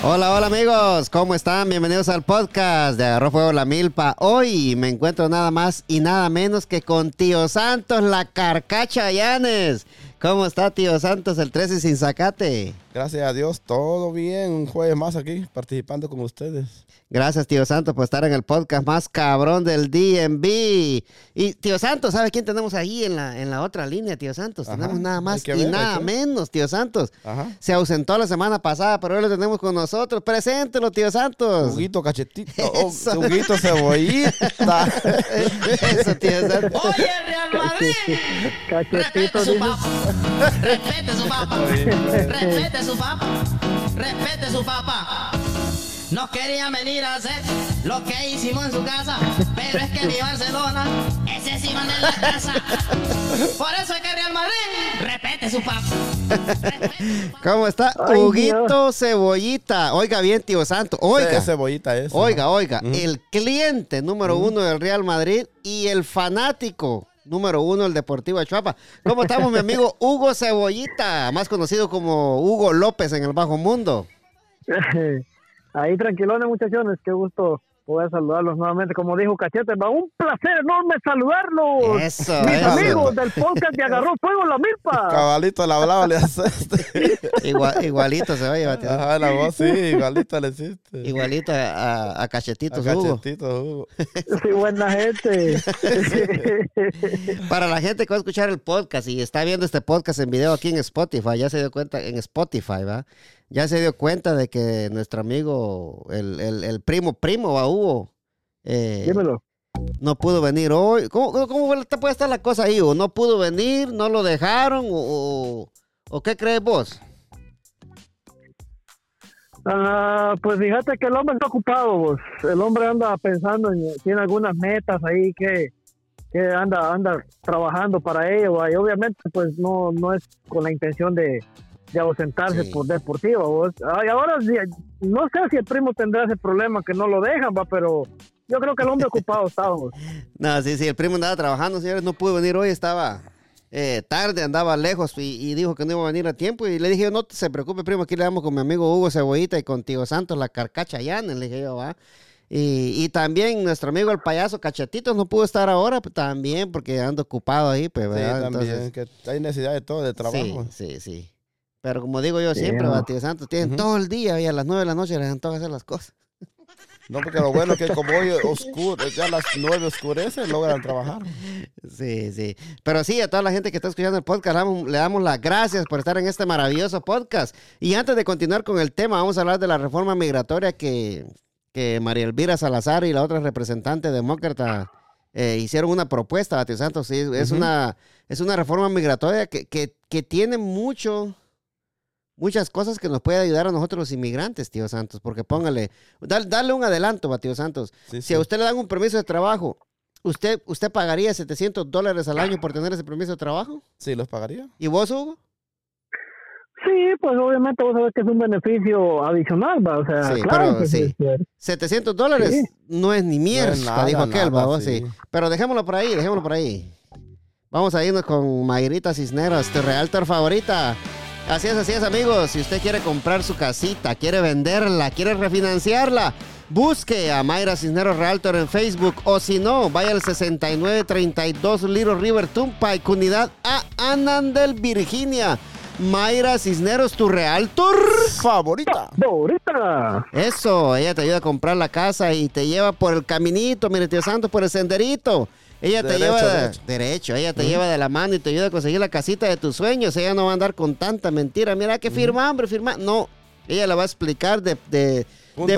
Hola, hola amigos, ¿cómo están? Bienvenidos al podcast de Agarró Fuego la Milpa. Hoy me encuentro nada más y nada menos que con Tío Santos, la carcacha Llanes. ¿Cómo está Tío Santos el 13 sin sacate? Gracias a Dios, todo bien. Un jueves más aquí participando con ustedes. Gracias, tío Santos, por estar en el podcast más cabrón del DMV. Y, tío Santos, ¿sabe quién tenemos ahí en la, en la otra línea, tío Santos? Ajá, tenemos nada más y ver, nada menos, tío Santos. Ajá. Se ausentó la semana pasada, pero hoy lo tenemos con nosotros. Preséntelo, tío Santos. Juguito cachetito. Oh, Eso. juguito cebollita. Eso, tío Santos. Oye, Real Madrid. Cachetito, Respete su papá. Respete su papá. Respete su papá. Respete su papá. No querían venir a hacer lo que hicimos en su casa, pero es que mi Barcelona, ese sí manda en la casa. Por eso es que Real Madrid respete su papá. Respete. ¿Cómo está? Ay, Huguito Cebollita. Oiga bien, tío Santos. Oiga. Cebollita es. Oiga, oiga, el cliente número uno del Real Madrid y el fanático número uno del Deportivo Chuapa. ¿Cómo estamos, mi amigo Hugo Cebollita, más conocido como Hugo López en el Bajo Mundo? Ahí tranquilones, muchachones. Qué gusto poder saludarlos nuevamente. Como dijo Cachete, va un placer enorme saludarlos. Eso, Mis eso. amigos del podcast de Agarró Fuego la Milpa. Cabalito la hablaba le haces. Igual- igualito se va a llevar. Ajá, la voz sí, igualita le hiciste. Igualito a, a- a A Cachetitos Hugo. cachetito, Hugo. Sí, buena gente. Para la gente que va a escuchar el podcast y está viendo este podcast en video aquí en Spotify, ya se dio cuenta, en Spotify, ¿va? Ya se dio cuenta de que nuestro amigo, el, el- el primo primo, ¿va, Hugo? Eh, Dímelo. no pudo venir hoy. ¿Cómo, cómo, puede estar la cosa ahí? ¿O no pudo venir? ¿No lo dejaron? ¿O, o- qué crees vos? Ah, pues fíjate que el hombre está ocupado, vos. El hombre anda pensando en, tiene algunas metas ahí que, que anda, anda trabajando para ello, y obviamente pues no, no es con la intención de, de ausentarse Sí. por deportivo, vos. Ah, y ahora sí, no sé si el primo tendrá ese problema que no lo dejan, va, pero yo creo que el hombre ocupado vos. No, sí, sí, el primo andaba trabajando, señores, no pudo venir hoy, estaba eh, tarde, andaba lejos y, y dijo que no iba a venir a tiempo. Y le dije, yo, no se preocupe, primo, aquí le damos con mi amigo Hugo Cebollita y con Tío Santos, la carcacha llana, le dije yo, va. Y, y también nuestro amigo el payaso Cachetitos no pudo estar ahora, pues, también, porque ando ocupado ahí, pues, Sí, ¿verdad? también. Entonces, Que hay necesidad de todo, de trabajo. Sí, sí, sí. Pero como digo yo Sí, siempre, va, Tío Santos, tienen todo el día y a las nueve de la noche les antoja hacer las cosas. No, porque lo bueno es que como hoy oscuro, ya a las nueve oscurece, logran trabajar. Sí, sí. Pero sí, a toda la gente que está escuchando el podcast, le damos, le damos las gracias por estar en este maravilloso podcast. Y antes de continuar con el tema, vamos a hablar de la reforma migratoria que, que María Elvira Salazar y la otra representante demócrata eh, hicieron una propuesta, Tío Santos. Sí, es, una, es una reforma migratoria que, que, que tiene mucho, muchas cosas que nos puede ayudar a nosotros los inmigrantes, Tío Santos. Porque póngale, dale, dale un adelanto, va, Tío Santos. Sí, Si sí. a usted le dan un permiso de trabajo, ¿usted, usted pagaría 700 dólares al año por tener ese permiso de trabajo? Sí, los pagaría. ¿Y vos, Hugo? Sí, pues obviamente vos sabés que es un beneficio adicional, va, o sea, Sí, claro pero que sí. sí. 700 dólares Sí. no es ni mierda, nada, dijo aquel, nada, va, sí. Pero dejémoslo por ahí, dejémoslo por ahí. Vamos a irnos con Mayrita Cisneros, tu realtor favorita. Así es, así es, amigos. Si usted quiere comprar su casita, quiere venderla, quiere refinanciarla, busque a Mayra Cisneros Realtor en Facebook o si no, vaya al 6932 Little River Turnpike, unidad A, Anandel, Virginia. Mayra Cisneros, tu realtor. Favorita. Ahorita. Eso, ella te ayuda a comprar la casa y te lleva por el caminito, mire, tío Santos, por el senderito. Ella te Derecho, lleva de- derecho. derecho, ella te lleva de la mano y te ayuda a conseguir la casita de tus sueños. Ella no va a andar con tanta mentira. Mira que firma, hombre, firma. No, ella la va a explicar de, de,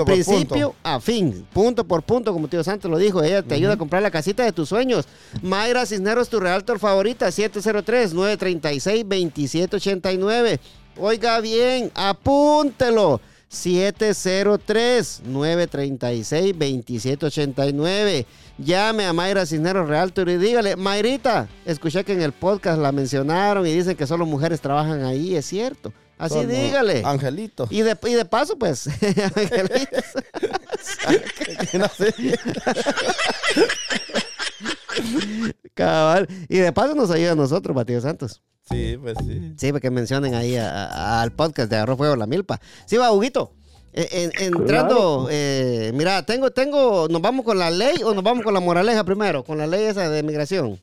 principio punto. a fin, punto por punto, como tío Santos lo dijo. Ella te ayuda a comprar la casita de tus sueños. Mayra Cisneros, tu realtor favorita, 703-936-2789. Oiga bien, apúntelo. 703-936-2789. Llame a Mayra Cisneros Realtor y dígale, Mayrita, escuché que en el podcast la mencionaron y dicen que solo mujeres trabajan ahí, es cierto. Así Son, dígale. Angelito. Y de, y de paso, pues, angelitos. Cabal. Y de paso nos ayuda a nosotros, Batido Santos. Sí, pues sí. Sí, porque mencionen ahí a- a- al podcast de Arroz Fuego La Milpa. Sí, va, Huguito. Eh, en- entrando, eh, mira, tengo, tengo, ¿nos vamos con la ley o nos vamos con la moraleja primero? Con la ley esa de migración.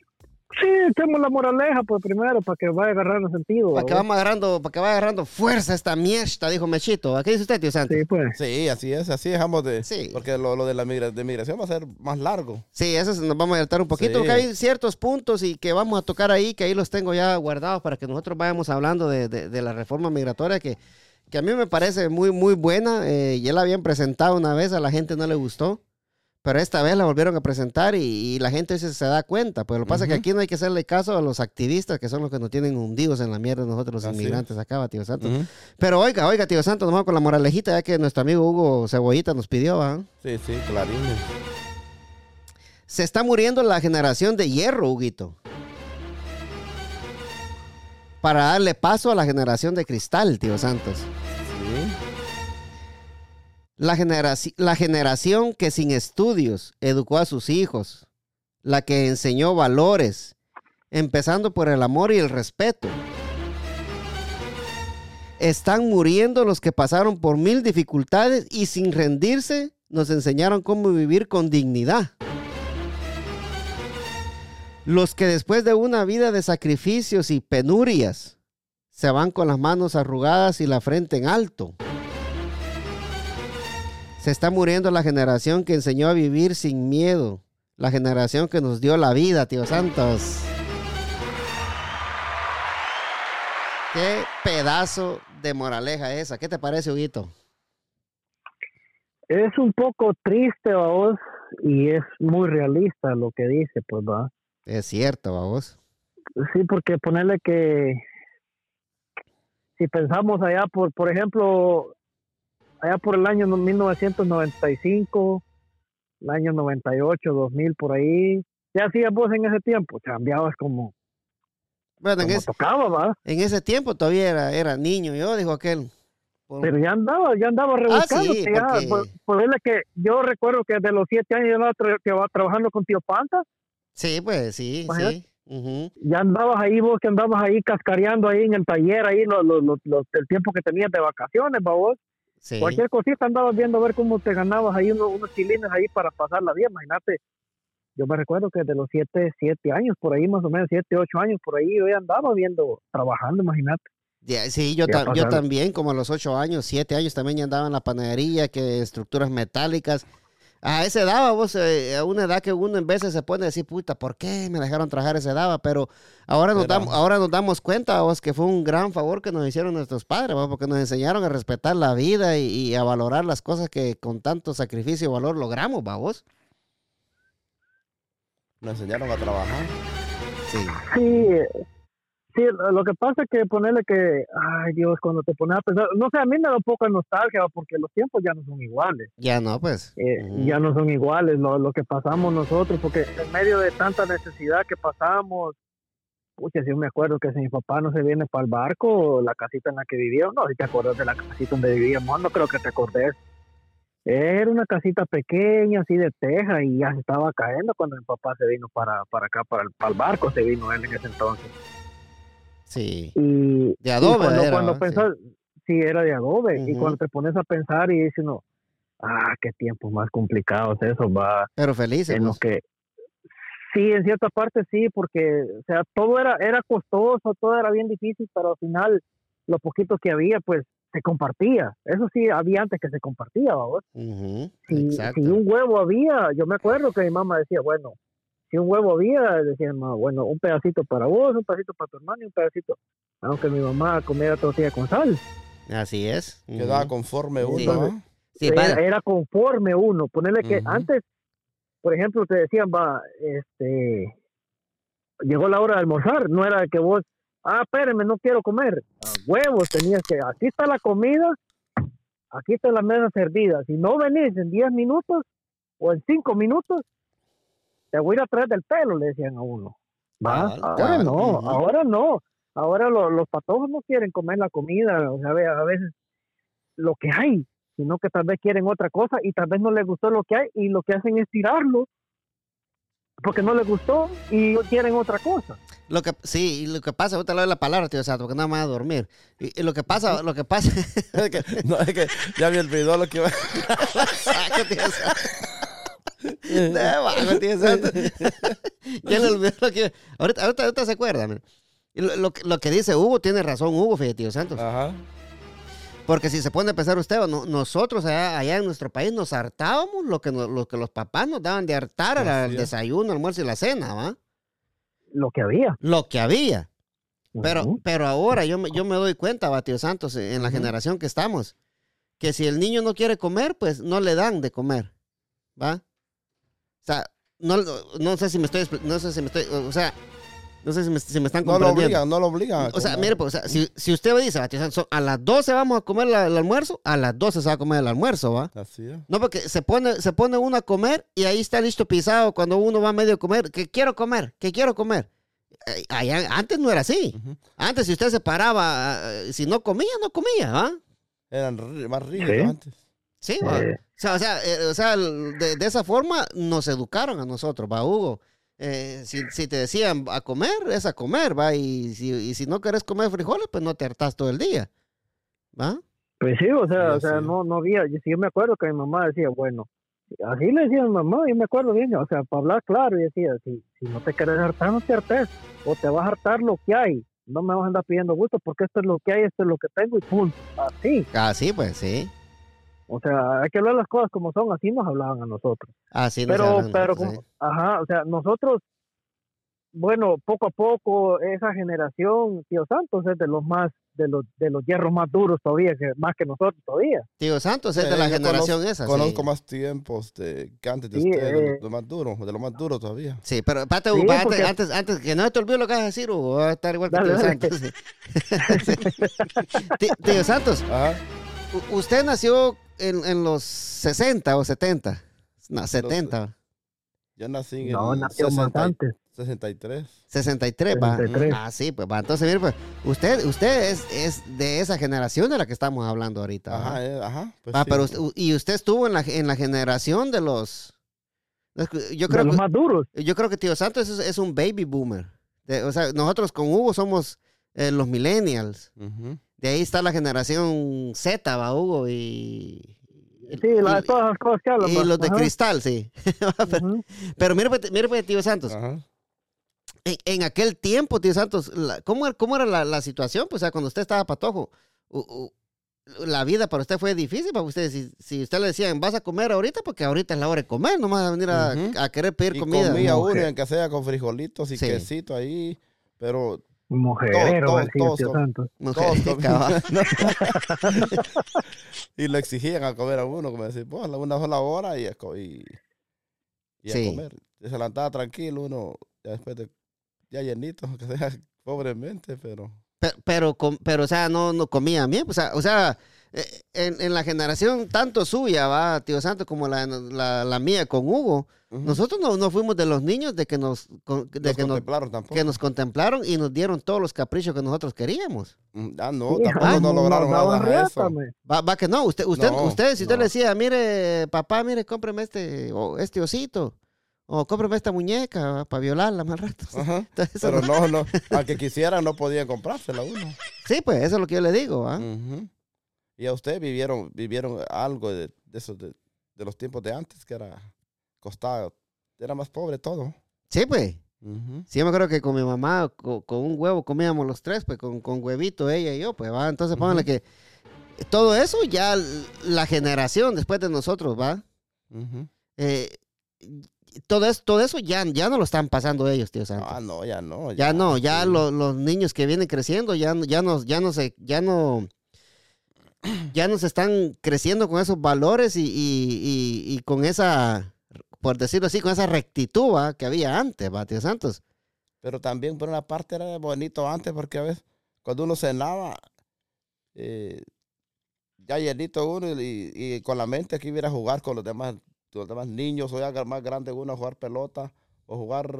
Sí, echemos la moraleja, pues primero, para que vaya agarrando sentido. Para que ¿va? vamos agarrando, para que vaya agarrando fuerza esta mierda, dijo Mechito. ¿A ¿Qué dice usted, tío Santos? Sí, pues. Sí, así es, así dejamos de... Sí. Porque lo, lo de la migra- de migración va a ser más largo. Sí, eso se nos vamos a adelantar un poquito, Sí. porque hay ciertos puntos y que vamos a tocar ahí, que ahí los tengo ya guardados para que nosotros vayamos hablando de, de- de la reforma migratoria, que, que a mí me parece muy, muy buena. Eh, ya la habían presentado una vez, a la gente no le gustó, pero esta vez la volvieron a presentar y, y la gente se, se da cuenta. Pues lo que pasa es que aquí no hay que hacerle caso a los activistas, que son los que nos tienen hundidos en la mierda nosotros los Así inmigrantes acá, va, tío Santos. Pero oiga, oiga, tío Santos, nos vamos con la moralejita, ya que nuestro amigo Hugo Cebollita nos pidió, ¿va? Sí, sí, clarines. Se está muriendo la generación de hierro, Huguito. Para darle paso a la generación de cristal, tío Santos. La generación que sin estudios educó a sus hijos. La que enseñó valores, empezando por el amor y el respeto. Están muriendo los que pasaron por mil dificultades y sin rendirse nos enseñaron cómo vivir con dignidad. Los que después de una vida de sacrificios y penurias se van con las manos arrugadas y la frente en alto. Se está muriendo la generación que enseñó a vivir sin miedo. La generación que nos dio la vida, tío Santos. Qué pedazo de moraleja esa. ¿Qué te parece, Huguito? Es un poco triste, vos, y es muy realista lo que dice, pues va. Es cierto, vamos. Sí, porque ponerle que si pensamos allá por, por ejemplo, allá por el año 1995, el año 98, 2000, por ahí, ¿qué hacías vos en ese tiempo? Cambiabas como, Bueno, en, como es- tocaba, ¿va? en ese tiempo todavía era, era niño, yo, dijo aquel. Por- Pero ya andaba, ya andaba rebuscando. Ah, sí, porque- por, ponerle que yo recuerdo que de los siete años ya andaba tra- que va trabajando con Tío Panta, Sí, pues sí, Imagínate. sí. Ujú. ya andabas ahí vos que andabas ahí cascareando ahí en el taller, ahí lo- lo- lo- el tiempo que tenías de vacaciones, ¿va vos. Sí. Cualquier cosita andabas viendo a ver cómo te ganabas ahí unos, unos chilines ahí para pasar la vida, imagínate. Yo me recuerdo que de los siete, siete años, por ahí más o menos, siete, ocho años, por ahí yo ya andaba viendo, trabajando, imagínate. Ya, sí, yo, ta- yo también, como a los ocho años, siete años, también ya andaba en la panadería, que estructuras metálicas. A esa edad, vos, eh, a una edad que uno en veces se pone a decir, puta, ¿por qué me dejaron trabajar esa edad? Pero ahora nos, Pero- damos, ahora nos damos cuenta, vos, que fue un gran favor que nos hicieron nuestros padres, vos, porque nos enseñaron a respetar la vida y, y a valorar las cosas que con tanto sacrificio y valor logramos, vos. Nos enseñaron a trabajar. Sí. Sí, sí, lo que pasa es que ponerle que, ay Dios, cuando te pones a pensar, no sé, a mí me da un poco de nostalgia porque los tiempos ya no son iguales. Ya no, pues. eh, ya no son iguales lo, lo que pasamos nosotros, porque en medio de tanta necesidad que pasamos, pucha, si yo me acuerdo que si mi papá no se viene para el barco, la casita en la que vivíamos, no, si te acuerdas de la casita donde vivíamos, no creo que te acordes. Era una casita pequeña, así de teja, y ya se estaba cayendo cuando mi papá se vino para, para acá, para el, para el barco, se vino él en ese entonces. Sí. Y, De adobe y cuando, era, cuando ¿va? pensás, sí. era de adobe, y cuando te pones a pensar y dices uno, ah, qué tiempos más complicados eso va Pero felices. en lo vos. que sí en cierta parte sí porque o sea todo era era costoso todo era bien difícil pero al final lo poquito que había pues se compartía eso sí había antes que se compartía Ujú, si, si un huevo había yo me acuerdo que mi mamá decía bueno si un huevo había decía mamá bueno un pedacito para vos un pedacito para tu hermano y un pedacito aunque mi mamá comiera tortilla con sal Así es. Quedaba conforme uno, Sí. ¿va? Sí, era, conforme uno. Ponerle que antes, por ejemplo, te decían, va, este, llegó la hora de almorzar, no era que vos, ah, espérenme, no quiero comer. A huevos tenías que, aquí está la comida, aquí está la mesa servida. Si no venís en 10 minutos o en 5 minutos, te voy a ir a traer del pelo, le decían a uno. ¿Va? Cabal, ahora cabal, no, ahora no. Ahora lo- los patojos no quieren comer la comida, o sea, a veces lo que hay, sino que tal vez quieren otra cosa y tal vez no les gustó lo que hay y lo que hacen es tirarlo porque no les gustó y quieren otra cosa. Lo que, sí, y lo que pasa, ahorita le doy la palabra, tío Santo, porque no me voy a dormir. Y, y lo que pasa, lo que pasa, Es que, no, es que ya me olvidó lo que iba tío Santo. De bajo, tío Santo. ya le olvidé lo que. Ahorita, ahorita, ahorita se acuerda. Lo, lo que- lo que dice Hugo, tiene razón Hugo, fíjate, tío Santos. Ajá. Porque si se pone a pensar usted, no- nosotros allá, allá en nuestro país nos hartábamos lo que, nos- lo que los papás nos daban de hartar, es. desayuno, almuerzo y la cena, ¿va? Lo que había. Lo que había. Pero, ahora yo me, yo me doy cuenta, va, tío Santos, en la generación que estamos, que si el niño no quiere comer, pues no le dan de comer, ¿va? O sea, no, no sé si me estoy, no sé si me estoy, o sea, no sé si me, si me están No lo comprendiendo. obligan, no lo obligan. O sea, mire, pues, o sea, si, si usted me dice, va, a las 12 vamos a comer la- el almuerzo, a las 12 se va a comer el almuerzo, ¿va? Así es. No, porque se pone, se pone uno a comer y ahí está listo pisado cuando uno va medio a comer, que quiero comer, que quiero comer. Eh, allá- antes no era así. Antes, si usted se paraba, eh, si no comía, no comía, ¿ah? Eran más rígidos Sí. antes. Sí, va. Eh. O sea, o sea, eh, o sea, de, de esa forma nos educaron a nosotros, va, Hugo. Eh, si, si te decían a comer, es a comer, va. Y si, y si no querés comer frijoles, pues no te hartás todo el día, va. Pues sí, o sea, o sea, no, no había, yo, yo me acuerdo que mi mamá decía, bueno, así le decía a mi mamá, yo me acuerdo bien, o sea, para hablar claro, y decía, si, si no te quieres hartar, no te hartes, o te vas a hartar lo que hay, no me vas a andar pidiendo gusto, porque esto es lo que hay, esto es lo que tengo, y punto, así, Así, pues, sí. O sea, hay que hablar las cosas como son, así nos hablaban a nosotros. Así nos pero, hablan pero, como- ajá, o sea, nosotros, bueno, poco a poco, esa generación, tío Santos, es de los más, de los, de los hierros más duros todavía, que, más que nosotros todavía. sí. Tío Santos es de Eh, la yo generación conozco- esa, sí. Conozco más tiempos de, que antes de Sí, ustedes, de, eh. lo- de lo más duro, de lo más duro todavía. Sí, pero Sí, Hugo, espérate, porque- antes, antes, que no se te olvide lo que vas a decir, Hugo, va a estar igual que Dale, Tío dale. Santos. Tí- Tío Santos, Ajá. u- usted nació en, en los 60 o 70. No, 70. Yo nací en No, el nació más 60 antes. 63. 63, va. 63. Ah, sí, pues va. Entonces, mire, pues, usted, usted es, es de esa generación de la que estamos hablando ahorita. ¿va? Ajá, eh, ajá. Pues Ah, sí. pero usted- y usted estuvo en la, en la generación de los... Yo de creo, los que, más duros. yo creo que Tío Santos es, es un baby boomer. De- o sea, nosotros con Hugo somos eh, los millennials. Ujú. De ahí está la generación Z, va Hugo, y... Sí, la- y- todas las cosas que hablan. y va. los de Ajá. cristal, sí. pero, pero mire, pues, mire, pues, tío Santos, Ajá. en, en aquel tiempo, tío Santos, la- ¿cómo, era- cómo era la, la situación? Pues, o sea, cuando usted estaba patojo, u- u- la vida para usted fue difícil para usted. Si, si usted le decían, vas a comer ahorita, porque ahorita es la hora de comer, no vas a venir a, querer pedir Y comida. comía No, uno, que- sea con frijolitos y Sí. quesito ahí, pero Mujerero, Todos, todos. Santos. Comían. y le exigían a comer a uno, como decir, pues una sola hora y a, y, y a Sí. comer. Y se levantaba tranquilo uno, ya después de, ya llenito, aunque sea pobremente, pero... Pero, pero, pero, o sea, no, no comía bien. O sea, o sea en, en la generación tanto suya, va, tío Santos, como la, la, la mía con Hugo, nosotros no, no fuimos de los niños de que nos, de Nos que nos, contemplaron tampoco. que nos contemplaron y nos dieron todos los caprichos que nosotros queríamos. Mm, Ah, no, Sí, tampoco ajá, no lograron nos nada de eso. Va, va que no, usted, usted, No, usted si usted no. le decía, mire, papá, mire, cómpreme este, o este osito, o cómpreme esta muñeca para violarla más rato. Ajá. Entonces, Pero no- no, no, aunque quisieran no podían comprársela uno. Sí, pues eso es lo que yo le digo, ¿ah? Ujú. Y a ustedes vivieron, vivieron algo de, de esos de, de los tiempos de antes que era costado, era más pobre todo. Sí, pues. Ujú. Sí, yo me acuerdo que con mi mamá, co- con, un huevo comíamos los tres, pues con, con huevito ella y yo, pues va. Entonces pónganle que todo eso ya la generación después de nosotros, va. Eh, todo, eso, todo eso ya, ya no lo están pasando ellos, tío. Ah, no, ya no. ya no, ya sí. lo- los niños que vienen creciendo ya, no- ya, no, ya no se, ya no, ya no se están creciendo con esos valores y, y- y- con esa, por decirlo así, con esa rectitud que había antes, va, tío Santos. Pero también por una parte era bonito antes porque a veces cuando uno cenaba, eh, ya llenito uno y, con la mente que iba a jugar con los demás, los demás niños o ya más grande uno a jugar pelota o jugar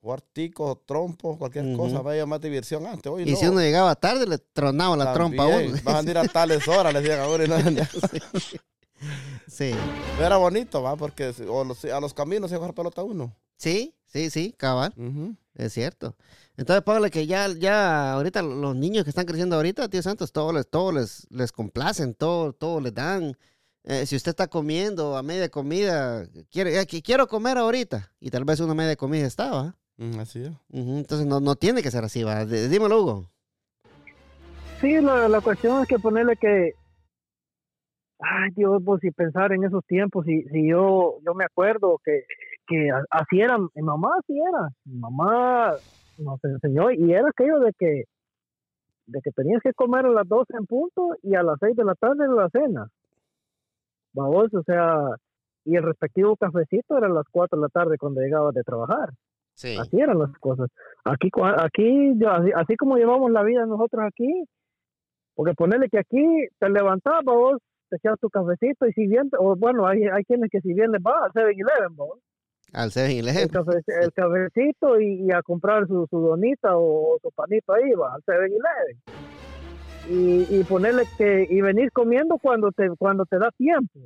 jugar ticos, trompos, cualquier Ujú. cosa, había más diversión antes. Hoy Y no. si uno llegaba tarde, le tronaba la trompa a uno. Vas a ir a tales horas, les decían a uno. y no- Sí, Era bonito, va, porque o los- a los caminos se jugar pelota uno. Sí, sí, sí, cabal. Es cierto. Entonces, póngale que ya, ya ahorita los niños que están creciendo ahorita, tío Santos, todo les, todo les, les complacen, todo, todo les dan. Eh, si usted está comiendo a media comida, quiere, eh, quiero comer ahorita, y tal vez una media comida estaba. Mm, Así es. Entonces no, no tiene que ser así, va. D- Dímelo, Hugo. Sí, la, la cuestión es que ponerle que, ay Dios, pues si pensar en esos tiempos, si, si yo, yo me acuerdo que, que así era, mi mamá así era, mi mamá nos enseñó y era aquello de que, de que tenías que comer a las 12 en punto y a las 6 de la tarde era la cena. Vamos, o sea, y el respectivo cafecito era a las 4 de la tarde cuando llegabas de trabajar. Sí. Así eran las cosas. Aquí, aquí así, así como llevamos la vida nosotros aquí, porque ponerle que aquí te levantabas vos, te echabas tu cafecito y si bien, o bueno, hay, hay quienes que si bien les va al 7-Eleven, vos, Al 7 el, cafe- el cafecito y, y a comprar su, su donita o, su panito ahí, va al 7-Eleven. Y, y ponerle que, y venir comiendo cuando te, cuando te da tiempo.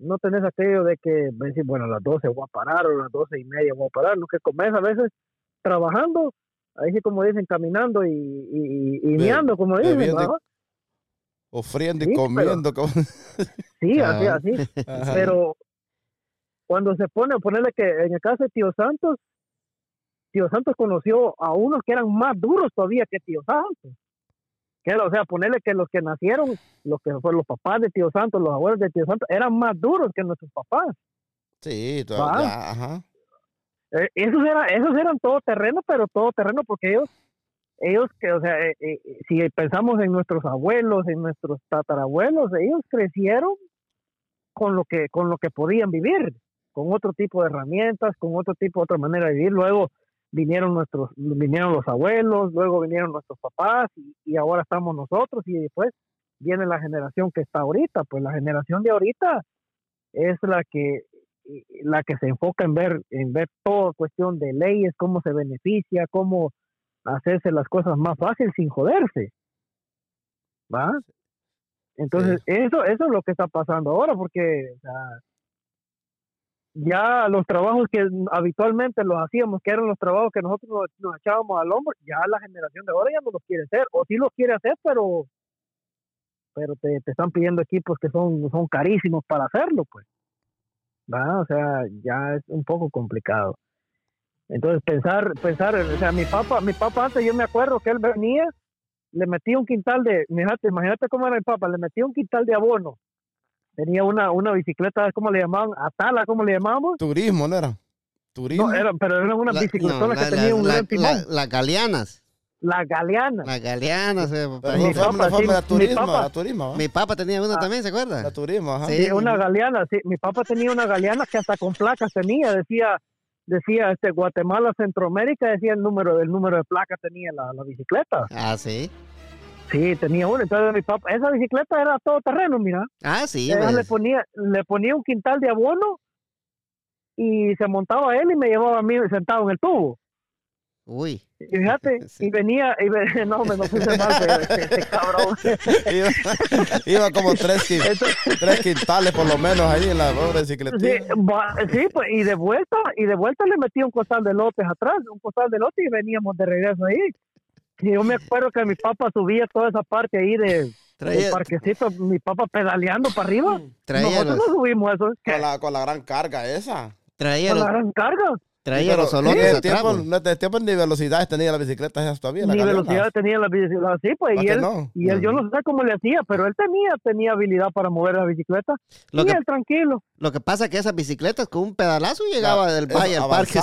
No tenés aquello de que bueno, a las 12 voy a parar o a las 12 y media voy a parar, no que comes a veces trabajando, ahí sí como dicen, caminando y, y, y meando, como dicen, ¿va? Ofriendo Sí, y pero- comiendo. como- Sí, así, Ah. así. Ajá. Pero cuando se pone, ponerle que en el caso de Tío Santos, Tío Santos conoció a unos que eran más duros todavía que Tío Santos. Que era, o sea, ponerle que los que nacieron, los que fueron los papás de Tío Santos, los abuelos de Tío Santos, eran más duros que nuestros papás. Sí, to- Va. ya, ajá. Eh, esos, eran, esos eran todo terreno, pero todo terreno porque ellos, ellos que, o sea, eh, eh, si pensamos en nuestros abuelos, en nuestros tatarabuelos, ellos crecieron con lo que, con lo que podían vivir, con otro tipo de herramientas, con otro tipo, otra manera de vivir. Luego vinieron nuestros, vinieron los abuelos, luego vinieron nuestros papás y, y ahora estamos nosotros y después viene la generación que está ahorita. Pues la generación de ahorita es la que la que se enfoca en ver en ver toda cuestión de leyes, cómo se beneficia, cómo hacerse las cosas más fácil sin joderse. ¿Va? Entonces, eso eso es lo que está pasando ahora porque o sea, ya los trabajos que habitualmente los hacíamos, que eran los trabajos que nosotros nos, echábamos al hombro, ya la generación de ahora ya no los quiere hacer, o sí los quiere hacer, pero pero te, te están pidiendo equipos que son, son carísimos para hacerlo, pues. ¿va? O sea, ya es un poco complicado. Entonces pensar, pensar, o sea, mi papá, mi papá antes yo me acuerdo que él venía, le metía un quintal de, imagínate, imagínate cómo era el papá, le metía un quintal de abono. Tenía una, una bicicleta, ¿cómo le llamaban? Atala, ¿cómo le llamamos? Turismo, ¿no era? Turismo. No, era, pero eran unas bicicletonas no, que la- tenían un la- gran timón. la- Las galeanas. La galeana. Las galeanas. eh, mi papá, sí, de mi turismo, papá. la turismo. Mi papá tenía una Ah. también, ¿se acuerda? La turismo, ajá. Sí. Sí, una galeana, sí. Mi papá tenía una galeana que hasta con placas tenía, decía, decía este Guatemala, Centroamérica, decía el número, el número de placa tenía la, la bicicleta. Ah, sí. Sí, tenía una. Entonces mi papá, esa bicicleta era todo terreno, mira. Ah, sí. Ella le pues. ponía, le ponía un quintal de abono y se montaba él y me llevaba a mí sentado en el tubo. Uy. Y fíjate, Sí. y venía, y ve- no, me no puse mal, pero este, cabrón. iba, iba como tres, Entonces, tres quintales por lo menos ahí en la pobre Sí, bicicletita. va- sí, pues, y de vuelta, y de vuelta le metí un costal de lotes atrás, un costal de lotes y veníamos de regreso ahí. Yo me acuerdo que mi papá subía toda esa parte ahí de, del parquecito, mi papá pedaleando para arriba. traía, Nosotros los, no subimos eso. Con la, con la gran carga esa. traía, con la gran carga. Traía Pero los solotes atrás. tiempo, ese tiempo ni velocidades tenía la bicicleta todavía. la Ni velocidad tenía la bicicleta, sí, pues, ¿Va y que él, no? y él, yo no sé cómo le hacía, pero él tenía, tenía habilidad para mover la bicicleta. Lo y que, él tranquilo. lo que pasa es que esas bicicletas con un pedalazo llegaba del eso, valle al parque.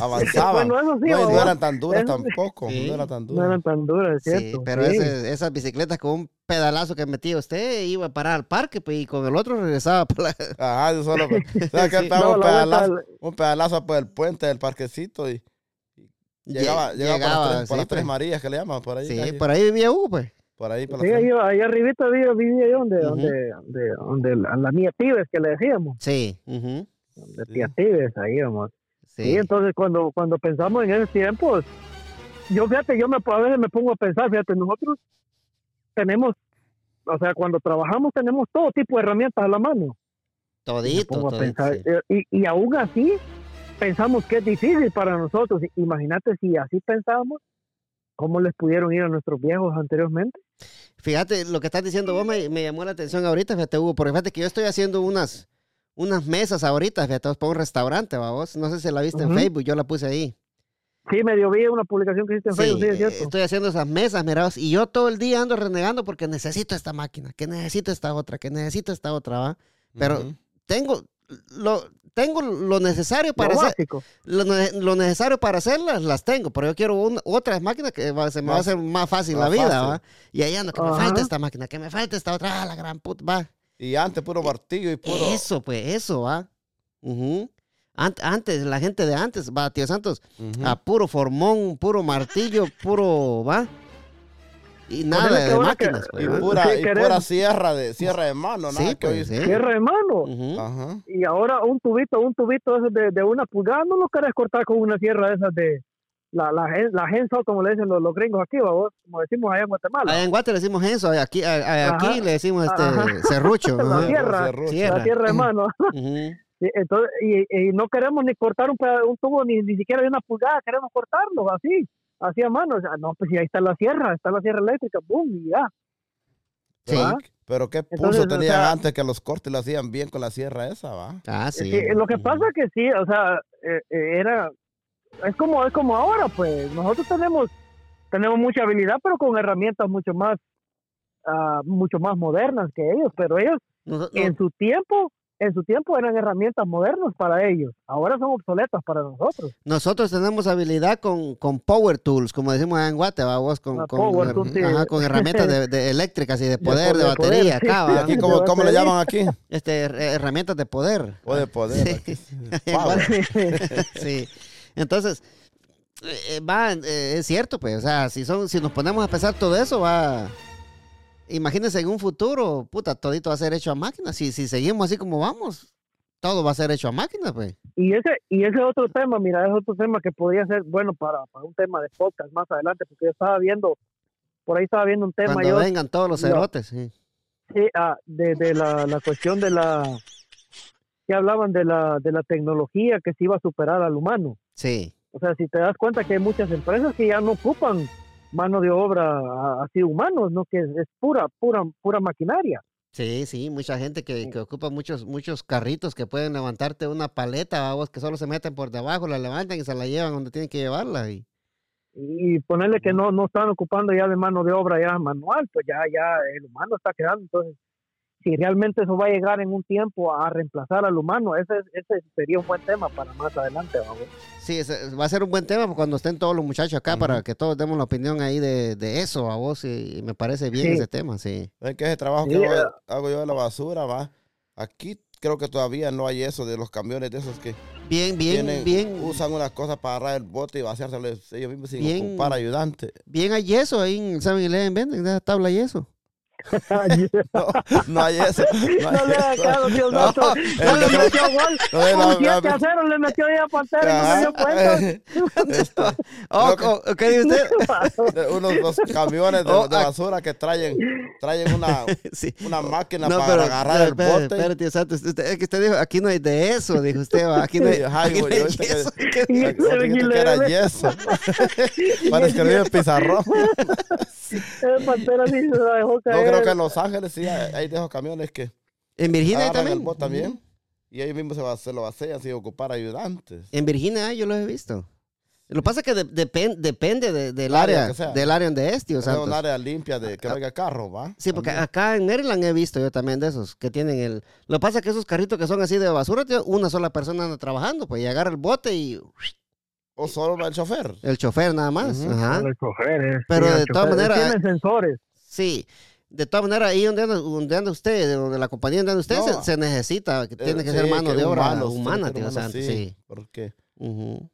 Avanzaban. Bueno, sí, no, no eran tan duras tampoco. Sí. No eran tan No duras. eran tan duras, es Sí, cierto. pero sí. ese- esas bicicletas con un pedalazo que metía usted iba a parar al parque pues, y con el otro regresaba por la... Ajá, yo solo. ¿Sabes qué? Sí. No, un, la pedalazo, vuelta- un pedalazo por el puente del parquecito y llegaba, Lle- llegaba, por las, tres, por sí, las tres pues. Marías que le llaman, por ahí. Sí, casi. por ahí vivía Hugo, pues. Por ahí, por Sí, ahí, ahí arribita vivía, vivía yo donde, donde, donde, donde la, la mía Tibes que le decíamos, Sí, ujú, de Sí. tía Tibes, ahí íbamos. sí. Sí, entonces cuando, cuando pensamos en esos tiempos, yo fíjate, yo me, a veces me pongo a pensar, fíjate, nosotros tenemos, o sea, cuando trabajamos tenemos todo tipo de herramientas a la mano. Todito, todito, pensar, eh, y, y aún así, pensamos que es difícil para nosotros. Imagínate si así pensábamos, ¿cómo les pudieron ir a nuestros viejos anteriormente? Fíjate, lo que estás diciendo vos me, me llamó la atención ahorita, fíjate, Hugo, porque fíjate que yo estoy haciendo unas, unas mesas ahorita, fíjate, para un restaurante, vos. No sé si la viste en. Facebook, yo la puse ahí. Sí, medio vi una publicación que hiciste en Sí, Facebook, sí, es eh, cierto. estoy haciendo esas mesas, mirados, y yo todo el día ando renegando porque necesito esta máquina, que necesito esta otra, que necesito esta otra, ¿va? Pero Ujú. tengo lo, tengo lo necesario Lo para hacer, lo, lo necesario para hacerlas, las tengo, pero yo quiero una- otras máquinas que va- se me va a hacer más fácil más la vida, fácil. ¿va? Y ahí ando, que me Ajá. falta esta máquina, que me falta esta otra, ah, la gran puta, va. Y antes puro martillo y puro. Eso, pues, eso, va. Ujú. Ant- antes, la gente de antes, va, tío Santos, Ujú. a puro formón, puro martillo, puro, va. Y nada Ponele que de ahora que- máquinas, pues, Y pura, Sí, y pura sierra de sierra de mano, nada Sí, que pues, hoy- sí. Tierra de mano. Ujú. Ajá. Y ahora un tubito, un tubito ese de, de una pulgada, no lo querés cortar con una sierra de esas de la, la, la hensaw, como le dicen los, los gringos aquí, ¿va vos? como decimos allá en Guatemala. Allá en Guate le decimos eso, aquí, a- a- aquí le decimos este Ajá. serrucho. La tierra. Cerrucho. Tierra. La tierra de mano. Ujú. Y, entonces, y, y no queremos ni cortar un, tubo ni, ni siquiera de una pulgada, queremos cortarlo así, así a mano. O sea, no, pues si ahí está la sierra, está la sierra eléctrica, boom, y ya. Sí. Pero qué pulso Entonces, o tenían sea- antes que los cortes lo hacían bien con la sierra esa, ¿va? Ah, sí. Sí, lo que pasa que sí, o sea, eh, eh, era, es como, es como ahora, pues, nosotros tenemos, tenemos mucha habilidad, pero con herramientas mucho más, ah, mucho más modernas que ellos, pero ellos no- en su tiempo, en su tiempo eran herramientas modernas para ellos, ahora son obsoletas para nosotros. Nosotros tenemos habilidad con, con power tools, como decimos allá en Guate, vos con, con, power her- tools, sí. ajá, con herramientas de, de eléctricas y de poder, de, de poder, batería, sí. acá, ¿Y ¿va? aquí de cómo, cómo le llaman aquí? Este, her- herramientas de poder. O de poder. Sí. sí. Entonces, eh, va, eh, es cierto, pues, o sea, si son, si nos ponemos a pensar todo eso, va. Imagínense en un futuro, puta, todito va a ser hecho a máquina. Si, si seguimos así como vamos, todo va a ser hecho a máquina, pues. Y ese, y ese otro tema, mira, es otro tema que podría ser bueno para, para un tema de podcast más adelante, porque yo estaba viendo, por ahí estaba viendo un tema Cuando yo vengan todos los cerotes, sí. sí, ah, de, de la, la cuestión de la, que hablaban de la, de la tecnología que se iba a superar al humano. Sí. O sea, si te das cuenta que hay muchas empresas que ya no ocupan mano de obra así humanos, ¿no? Que es, es pura, pura, pura maquinaria. Sí, sí, mucha gente que, que ocupa muchos, muchos carritos que pueden levantarte una paleta, vamos, que solo se meten por debajo, la levantan y se la llevan donde tienen que llevarla. Y, Y ponerle que no, no están ocupando ya de mano de obra ya manual, pues ya, ya el humano está quedando. Entonces, si realmente eso va a llegar en un tiempo a reemplazar al humano, ese, ese sería un buen tema para más adelante. vamos. sí, ese- va a ser un buen tema cuando estén todos los muchachos acá para que todos demos la opinión ahí de, de eso a vos y, y me parece bien Sí. ese tema, sí. ¿Ven que ese trabajo que Sí, eh. hago yo de la basura, va? Aquí creo que todavía no hay eso de los camiones de esos que Bien, bien, tienen- bien, usan unas cosas para agarrar el bote y vaciárselo ellos mismos sin Bien. ocupar ayudante. bien hay yeso ahí en 7-Eleven, venden esa tabla de yeso. No, no hay eso. No, hay le caso, Dios No, mío. el No le metió gol. no, no, Un no, 7 a 0 le metió a Pantera y no se dio cuenta. Este, Oh, Creo que- oh, ¿Qué dice usted? de unos dos camiones de, Oh, de ah. basura que traen, traen una, sí. una máquina para pero, agarrar pero, el espérate, bote. espérate, usted- es que usted dijo, aquí no hay de eso, dijo usted, va, aquí no hay, Sí, ajá, aquí no güey, hay ahorita que- yeso. ¿Qué- Y Otro se dijiste que era yeso. Parece que vive pizarrón. Eh, Pantera sí se la dejó No, caer. creo que en Los Ángeles sí hay, de esos camiones que En Virginia también. el bote también. Y ellos mismos se, va- se lo vacían sin ocupar ayudantes. En Virginia hay, yo los he visto. Lo que pasa es que de- depen- depende de- del Área área, del área donde es, tío O sea, Santos. un área limpia de que no haya carro, ¿va? Sí, porque También. acá en Maryland he visto yo también de esos que tienen el... Lo que pasa es que esos carritos que son así de basura, tío, una sola persona anda trabajando, pues, y agarra el bote y O solo va el chofer. el chofer nada más. Ujú. Ajá. Los choferes, Pero sí, de los todas maneras- Tienen sensores. Sí. De todas maneras, ahí donde anda, donde anda usted, de donde la compañía donde anda usted, No. se, se necesita, que tiene Eh, que sí, ser mano que de obra humanos, humana, tío humanos, Santos. Sí. Porque Ujú.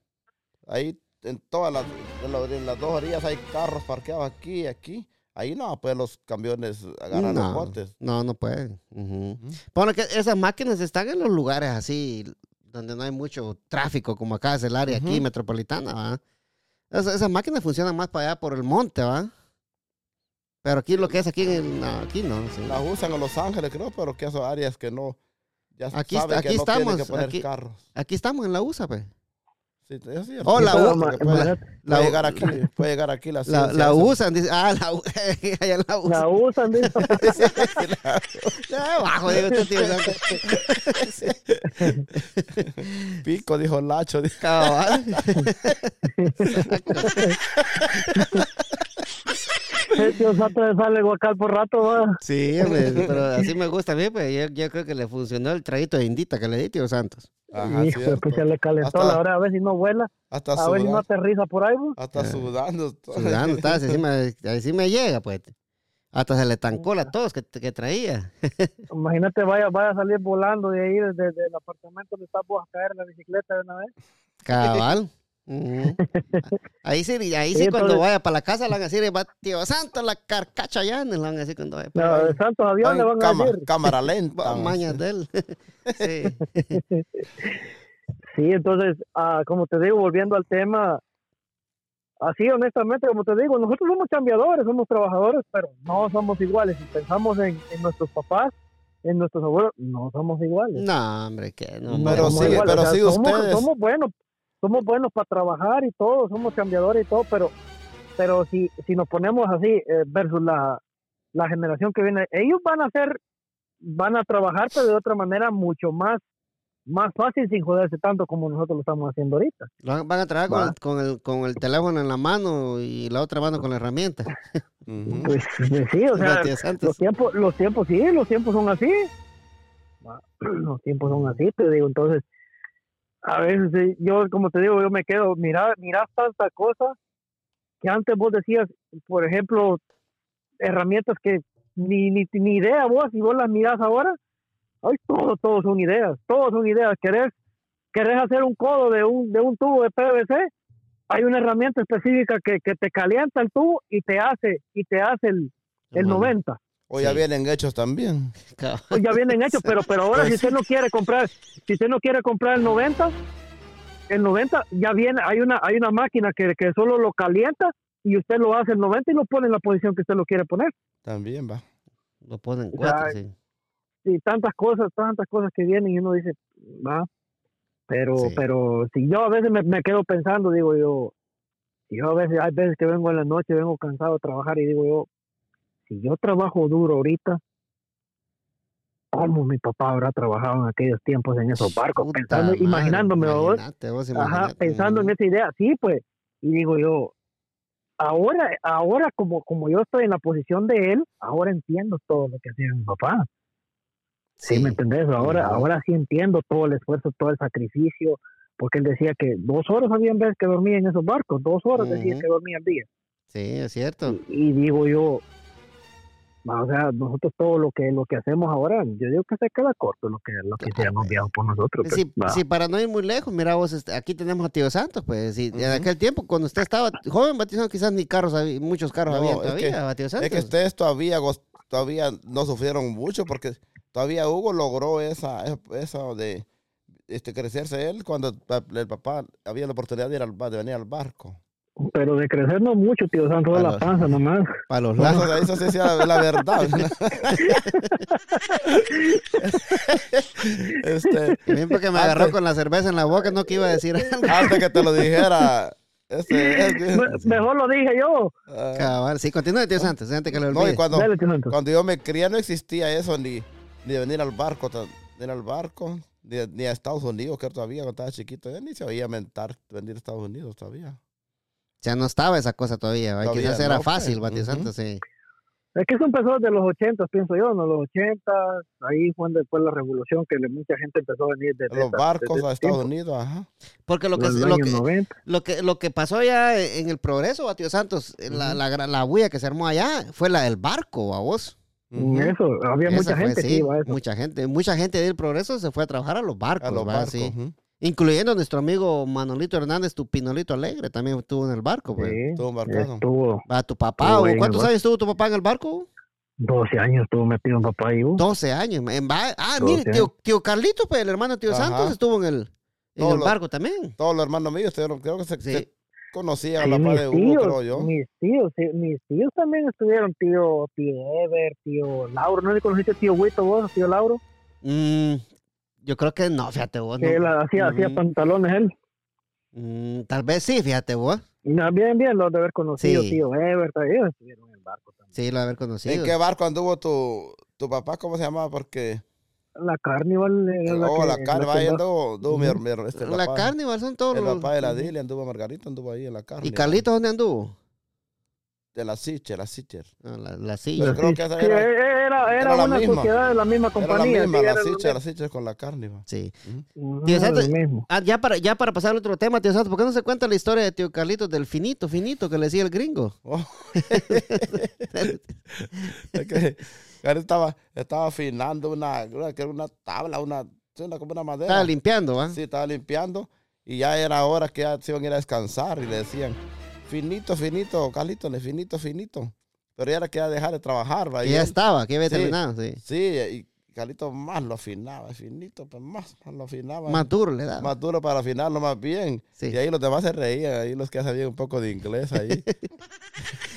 ahí en todas las, en la- en las dos orillas hay carros parqueados aquí y aquí. Ahí no, pues los camiones agarran los No, botes. no, no pueden. Ujú. Bueno, que esas máquinas están en los lugares así, donde no hay mucho tráfico, como acá es el área aquí metropolitana, ¿va? Esas, esas máquinas funcionan más para allá por el monte, ¿va? Pero aquí lo que es aquí, no, aquí no. sí. Las usan en Los Ángeles, creo, pero que esas áreas que no. Ya Aquí saben que aquí no tienen estamos, que poner aquí- carros. Aquí estamos en la USA, pues. Sí, eso sí, Oh, la ma- puede, llegar aquí, puede llegar aquí la La, ciencia la esa. usan, dice. Ah, la, la usan. la usan, dice. Ah, Bajo, digo, este tío. Pico, dijo Lacho. dijo. Tío Santo le sale guacal por rato, va. Sí, hombre, pero así me gusta a mí, pues yo, yo creo que le funcionó el traguito de indita que le di, tío Santos. Ajá, Hijo, cierto. pues se le calentó Hasta- la hora, a ver si no vuela, Hasta a ver si no aterriza por ahí, va. Hasta sudando. Sudando, estaba, así me, así me llega, pues. Hasta se le tancó la tos que, que traía. Imagínate, vaya, vaya a salir volando de ahí, desde, desde el apartamento donde estás vos a caer en la bicicleta de una vez. Cabal. Ujú. Ahí sí, ahí sí, Sí, cuando entonces- vaya para la casa le van a decir, "Va, tío Santos, la carcacha ya, le van a decir cuando vaya para No, la Santos Avión le van a decir. cámara lenta. Mañas de él. sí. Sí, entonces, ah, como te digo, volviendo al tema, así honestamente, como te digo, nosotros somos cambiadores, somos trabajadores, pero no somos iguales. Si pensamos en, en nuestros papás, en nuestros abuelos, no somos iguales. No, hombre, que no. No Pero sí, iguales. pero sí somos, ustedes. Somos buenos, somos buenos para trabajar y todo, somos cambiadores y todo, pero pero si, si nos ponemos así eh, versus la, la generación que viene, ellos van a hacer, van a trabajar, pero de otra manera mucho más más fácil sin joderse tanto como nosotros lo estamos haciendo ahorita. Lo Van a trabajar con Va. con, el, con el teléfono en la mano y la otra mano con la herramienta. Pues, pues sí, o sea, los tiempos, los tiempos sí, los tiempos son así. Los tiempos son así, te digo, entonces, a veces yo, como te digo, yo me quedo, mira, mirás tanta cosa que antes vos decías, por ejemplo, herramientas que ni, ni, ni idea vos, y vos las mirás ahora, ay, todo, todo son ideas, todo son ideas, querés, querés hacer un codo de un, de un tubo de PVC, hay una herramienta específica que, que te calienta el tubo y te hace, y te hace el, el Bueno. 90. O ya Sí. vienen hechos también. Pues ya vienen hechos, pero pero ahora Pues si usted no quiere comprar, si usted no quiere comprar el 90, el 90 ya viene, hay una hay una máquina que, que solo lo calienta y usted lo hace el 90 y lo pone en la posición que usted lo quiere poner. También va. Lo ponen O cuatro, sea, sí. Y tantas cosas, tantas cosas que vienen y uno dice, va, pero Sí. pero si yo a veces me, me quedo pensando, digo yo, si yo a veces hay veces que vengo en la noche, vengo cansado de trabajar y digo yo, si yo trabajo duro ahorita, ¿cómo mi papá habrá trabajado en aquellos tiempos en esos barcos? Puta Pensando, madre, imaginándome, vos, Ajá, pensando en esa idea, sí, pues, y digo yo, ahora, ahora como, como yo estoy en la posición de él, ahora entiendo todo lo que hacía mi papá. Sí, ¿me entendés? Ahora, Ujú. ahora sí entiendo todo el esfuerzo, todo el sacrificio, porque él decía que dos horas habían veces que dormía en esos barcos, dos horas decía Ujú. que dormía al día. Sí, es cierto. Y, y digo yo, o sea, nosotros todo lo que lo que hacemos ahora, yo digo que se queda corto lo que lo que hicieron los viejos por nosotros. pues, Sí, sí, para no ir muy lejos, mira vos, este, aquí tenemos a Tío Santos, pues, y en Ujú. aquel tiempo, cuando usted estaba joven, Batizado, quizás ni carros, había, muchos carros No, había es todavía, que- Santos. Es que ustedes todavía, todavía no sufrieron mucho porque todavía Hugo logró esa, esa de este, crecerse él cuando el papá había la oportunidad de, ir al, de venir al barco. Pero de crecer no mucho, tío, son toda la panza nomás. para los Eso, lados. eso sí es la, verdad. este, Bien porque me agarró Antes- con la cerveza en la boca, no que iba a decir algo. antes que te lo dijera, este, es- Me- Mejor lo dije yo. ah, Cabal, sí, continúe, Tío Santos, antes que lo no, y olvide. cuando, Dale, cuando yo me crié no existía eso ni, ni de venir al barco, ta- de ir al barco, ni, ni a Estados Unidos, que todavía cuando estaba chiquito, ya ni se oía mentar venir a Estados Unidos todavía. Ya no estaba esa cosa todavía, ¿va? Todavía quizás era no, pues. fácil, va, Tío Ujú. Santos, sí. Es que eso empezó desde los 80, pienso yo, ¿no? Los 80, ahí fue después la revolución que mucha gente empezó a venir desde Los barcos desde a Estados tiempo, Unidos, ajá. Porque lo que, los lo años que, 90. lo que, lo que pasó allá en el progreso, va, Tío Santos, la, Ujú. la, gran- la bulla que se armó allá fue la del barco, a vos. Ujú. Eso, había Esa mucha fue, gente sí, que iba a eso. mucha gente, mucha gente del progreso se fue a trabajar a los barcos, A los barcos. sí. ujú. Incluyendo nuestro amigo Manolito Hernández, tu Pinolito Alegre, también estuvo en el barco, pues. Sí, Todo embarcado. estuvo Va, tu papá, Estuvo ¿cuántos años estuvo tu papá en el barco? 12 años, estuvo metido en papá y uh, 12 años. En va- ah, 12 mire, tío, tío Carlito, pues, el hermano tío Ajá. Santos, estuvo en el, en el los- barco también. Todos los hermanos míos creo que se, Sí. se conocían Sí, a la par mis de tíos, creo yo. mis tíos, sí, mis tíos también estuvieron, tío, tío Ever, tío Lauro, ¿no le conociste tío Huito vos, tío Lauro? Mm, yo creo que no, fíjate vos. Él No, hacía, hacía Ujú. pantalones él. Mm, tal vez sí, fíjate vos. No, bien, bien, los de haber conocido, Sí. tío Ebert, ellos estuvieron en el barco también. Sí, lo de haber conocido. ¿En qué barco anduvo tu, tu papá? ¿Cómo se llamaba? Porque... La Carnival era la oh, que- la que ahí anduvo, anduvo mi este, el la papá- Carnival son todos El los... papá de la Dile anduvo Margarito, anduvo ahí en la carne. ¿Y Carlitos dónde anduvo? De la Sitcher, la Sitcher. Ah, la, la silla. Pero creo que esa era, era, era, una misma. sociedad de la misma era la compañía. misma, sí, la era la mismo. Sitcher con la carne. va. Sí. Tío Santos, lo mismo. ah, ya, para, ya para pasar al otro tema, tío Santos, ¿por qué no se cuenta la historia de tío Carlitos del finito, finito que le decía el gringo? Oh. Es que Gary estaba, estaba afinando una, una, tabla, una, una, como una madera. Estaba limpiando, ¿va? Sí, estaba limpiando y ya era hora que ya se iban a ir a descansar y le decían, finito, finito, Carlitos, finito, finito. Pero ya era que ya dejar de trabajar, ¿va? Y ya estaba, que había Sí. terminado, sí. Sí, y Carlitos más lo afinaba, finito, pues más, más lo afinaba. Más duro le daba. más duro para afinarlo más bien. Sí. Y ahí los demás se reían, ahí los que sabían un poco de inglés ahí.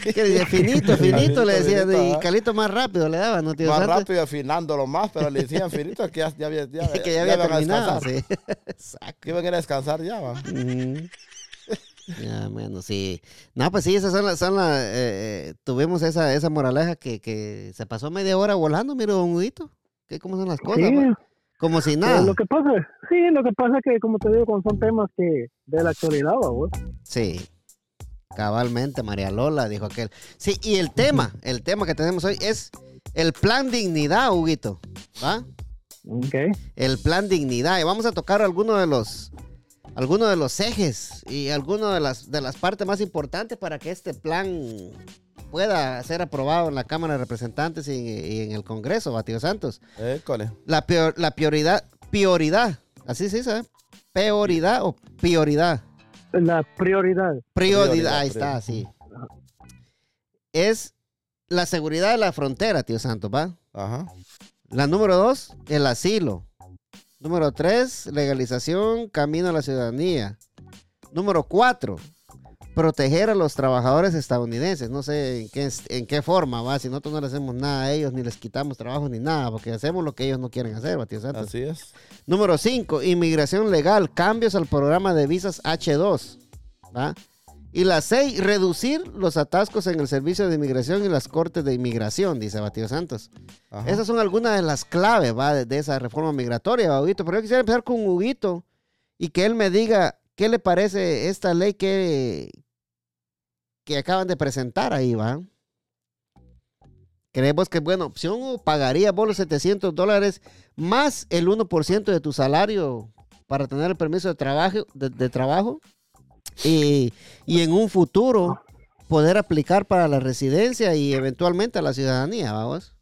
Que decía, finito, finito, le decía. Finito, Y ajá. Carlitos más rápido le daba, ¿no, tío más Santos? rápido afinándolo más, pero le decían finito que ya, ya, había- ya, que ya había terminado, sí. Exacto. Que iban a descansar ya, va. Ujú. Ya, bueno, sí. No, pues sí, esas son las, son las, eh, eh, tuvimos esa, esa moraleja que, que se pasó media hora volando, mira, don Huguito. ¿Qué, ¿Cómo son las cosas? Sí, va? Como si pero nada. lo que pasa, sí, lo que pasa es que, como te digo, son temas que de la actualidad, ¿va, vos? Sí. Cabalmente, María Lola, dijo aquel. Sí, y el tema, el tema que tenemos hoy es el plan dignidad, Huguito. ¿Va? Ok. el plan dignidad y vamos a tocar algunos de los algunos de los ejes y algunas de las de las partes más importantes para que este plan pueda ser aprobado en la Cámara de Representantes y, y en el Congreso, Batío Santos. École. La peor- la prioridad prioridad, así se dice, ¿eh? prioridad o prioridad. La prioridad. Prioridad, Prioridad, ahí está, sí. Es la seguridad de la frontera, tío Santos, ¿va? Ajá. La número dos, el asilo. Número tres, legalización, camino a la ciudadanía. Número cuatro, proteger a los trabajadores estadounidenses. No sé en qué, en qué forma, va. Si nosotros no le hacemos nada a ellos, ni les quitamos trabajo, ni nada, porque hacemos lo que ellos no quieren hacer, va, tío Santos. Así es. Número 5, inmigración legal, cambios al programa de visas H2. ¿va? Y la 6, reducir los atascos en el servicio de inmigración y las cortes de inmigración, dice Batío Santos. Ajá. Esas son algunas de las claves ¿va? de, de esa reforma migratoria, ¿va, Huguito. Pero yo quisiera empezar con Huguito y que él me diga qué le parece esta ley que, que acaban de presentar ahí, ¿va? ¿Creemos que es buena opción o pagaría vos los 700 dólares más el 1% de tu salario para tener el permiso de trabajo, de, de trabajo? Y, y en un futuro poder aplicar para la residencia y eventualmente a la ciudadanía, vamos.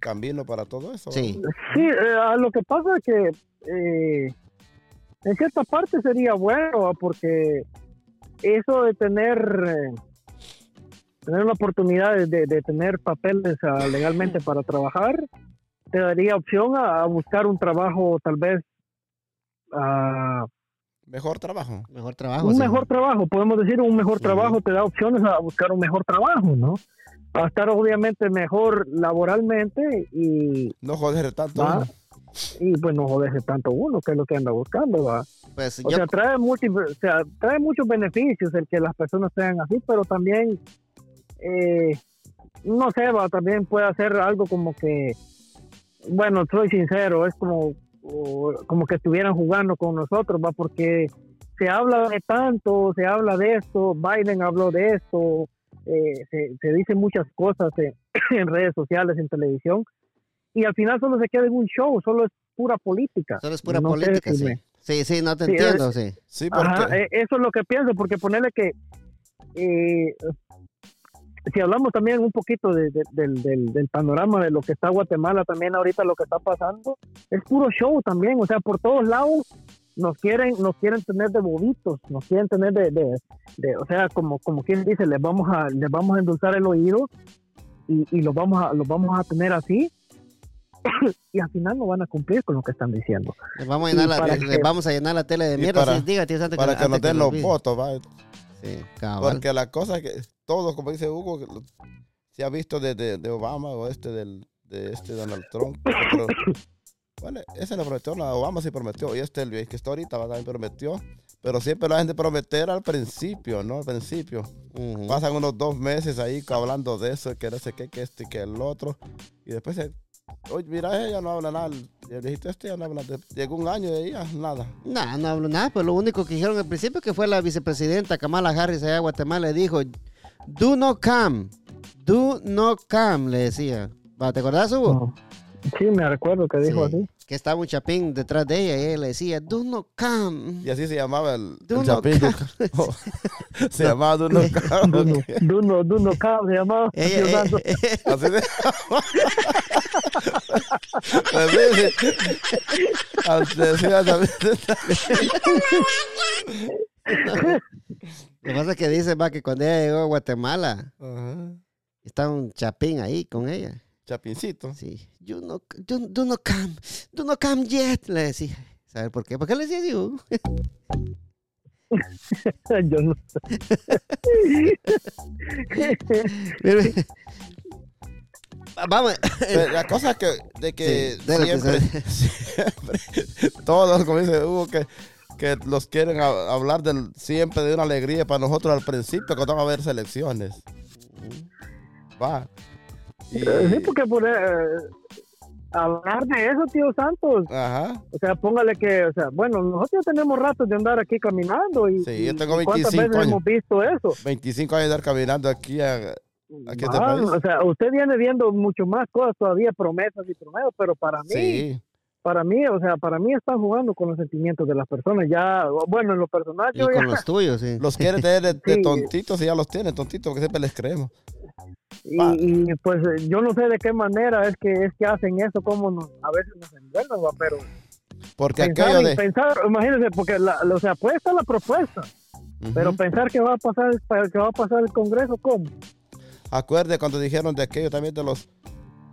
Camino para todo eso. Sí. Sí, eh, a lo que pasa es que eh, en cierta parte sería bueno, porque eso de tener eh, tener la oportunidad de, de- tener papeles ah, legalmente para trabajar, te daría opción a, a buscar un trabajo tal vez ah, Mejor trabajo. Mejor trabajo. un sí. mejor trabajo, podemos decir un mejor trabajo te da opciones a buscar un mejor trabajo, ¿no? A estar obviamente mejor laboralmente y, No joder tanto. Va. uno. y pues no joderse tanto uno, que es lo que anda buscando, ¿va? Pues O yo, sea, trae, multi- o sea, trae muchos beneficios el que las personas sean así, pero también, eh, no sé, va, también puede hacer algo como que, bueno, soy sincero, es como, o- como que estuvieran jugando con nosotros, va, porque se habla de tanto, se habla de esto, Biden habló de esto, eh, se, se dicen muchas cosas en, en redes sociales, en televisión, y al final solo se queda en un show, solo es pura política. solo es pura No política, sí. Sí, sí, no te Sí, entiendo, sí. Sí, porque. Ajá, eh, eso es lo que pienso, porque ponerle que eh, si hablamos también un poquito de- de- del, del- del panorama de lo que está Guatemala también ahorita lo que está pasando, es puro show también, o sea, por todos lados nos quieren, nos quieren tener de bobitos, nos quieren tener de, de- de- o sea, como, como quien dice, les vamos a, les vamos a endulzar el oído y, y los vamos a, los vamos a tener así. y al final no van a cumplir con lo que están diciendo. Les vamos a llenar, la, para les que- vamos a llenar la tele de mierda. para- tío, antes para que nos antes den lo los votos, va. Sí. Porque la cosa es que todo, como dice Hugo, que se ha visto de, de- de Obama o este del, de este Donald Trump. Pero, bueno, ese lo prometió, no, Obama sí prometió. Y este, el que está ahorita, también prometió. Pero siempre la gente prometer al principio, ¿no? Al principio. Pasan unos dos meses ahí hablando de eso, que no sé qué, que este y que el otro. Y después, se, oye, mira, ella no habla nada. El viejito este ya no habla. de- Llegó un año de ella, nada. No, no hablo nada, pero lo único que dijeron al principio que fue la vicepresidenta Kamala Harris allá de Guatemala, le dijo, do not come, do not come, le decía. ¿Te acordás, Hugo? No. Sí, me recuerdo que dijo Sí, así. Que estaba un chapín detrás de ella y ella le decía, do not come. Y así se llamaba el, Do el not chapín. come. Oh, se llamaba Duno Duno, Duno, Duno Cab se llamaba. Ella- Dios santo. eh, eh, Así se Así se- así decía también. Lo que pasa es que dice, va, que cuando ella llegó a Guatemala, Ajá. estaba un chapín ahí con ella. Chapincito. Sí, you no, do, do not come, do not come yet, le decía. ¿Sabes por qué? ¿Por qué le decía así? Yo no Mire, Vamos. La cosa es que, de que Sí, dale, siempre, siempre, todos, como dice Hugo, que, que los quieren a- hablar del, siempre de una alegría para nosotros al principio cuando va a haber selecciones. Va. Y- Sí, porque por, eh, hablar de eso, tío Santos, Ajá. o sea, póngale que, o sea, bueno, nosotros ya tenemos rato de andar aquí caminando y, Sí, yo tengo ¿cuántas 25 veces años. hemos visto eso? 25 años de estar caminando aquí a, aquí este Ah, país. o sea, usted viene viendo mucho más cosas todavía, promesas y promesas, pero para mí, Sí. Para mí, o sea, para mí están jugando con los sentimientos de las personas. Ya, bueno, en lo personal, Y ya, con los tuyos, sí. Los quiere tener de, de Sí. tontitos y ya los tiene tontitos porque siempre les creemos. y, y, pues eh, yo no sé de qué manera es que es que hacen eso, cómo nos, a veces nos envuelven, pero Porque pensar, de... pensar, imagínense, porque la, o sea, puede estar la propuesta, pero pensar que va a pasar, que va a pasar el Congreso, ¿cómo? Acuerde cuando dijeron de aquello también de los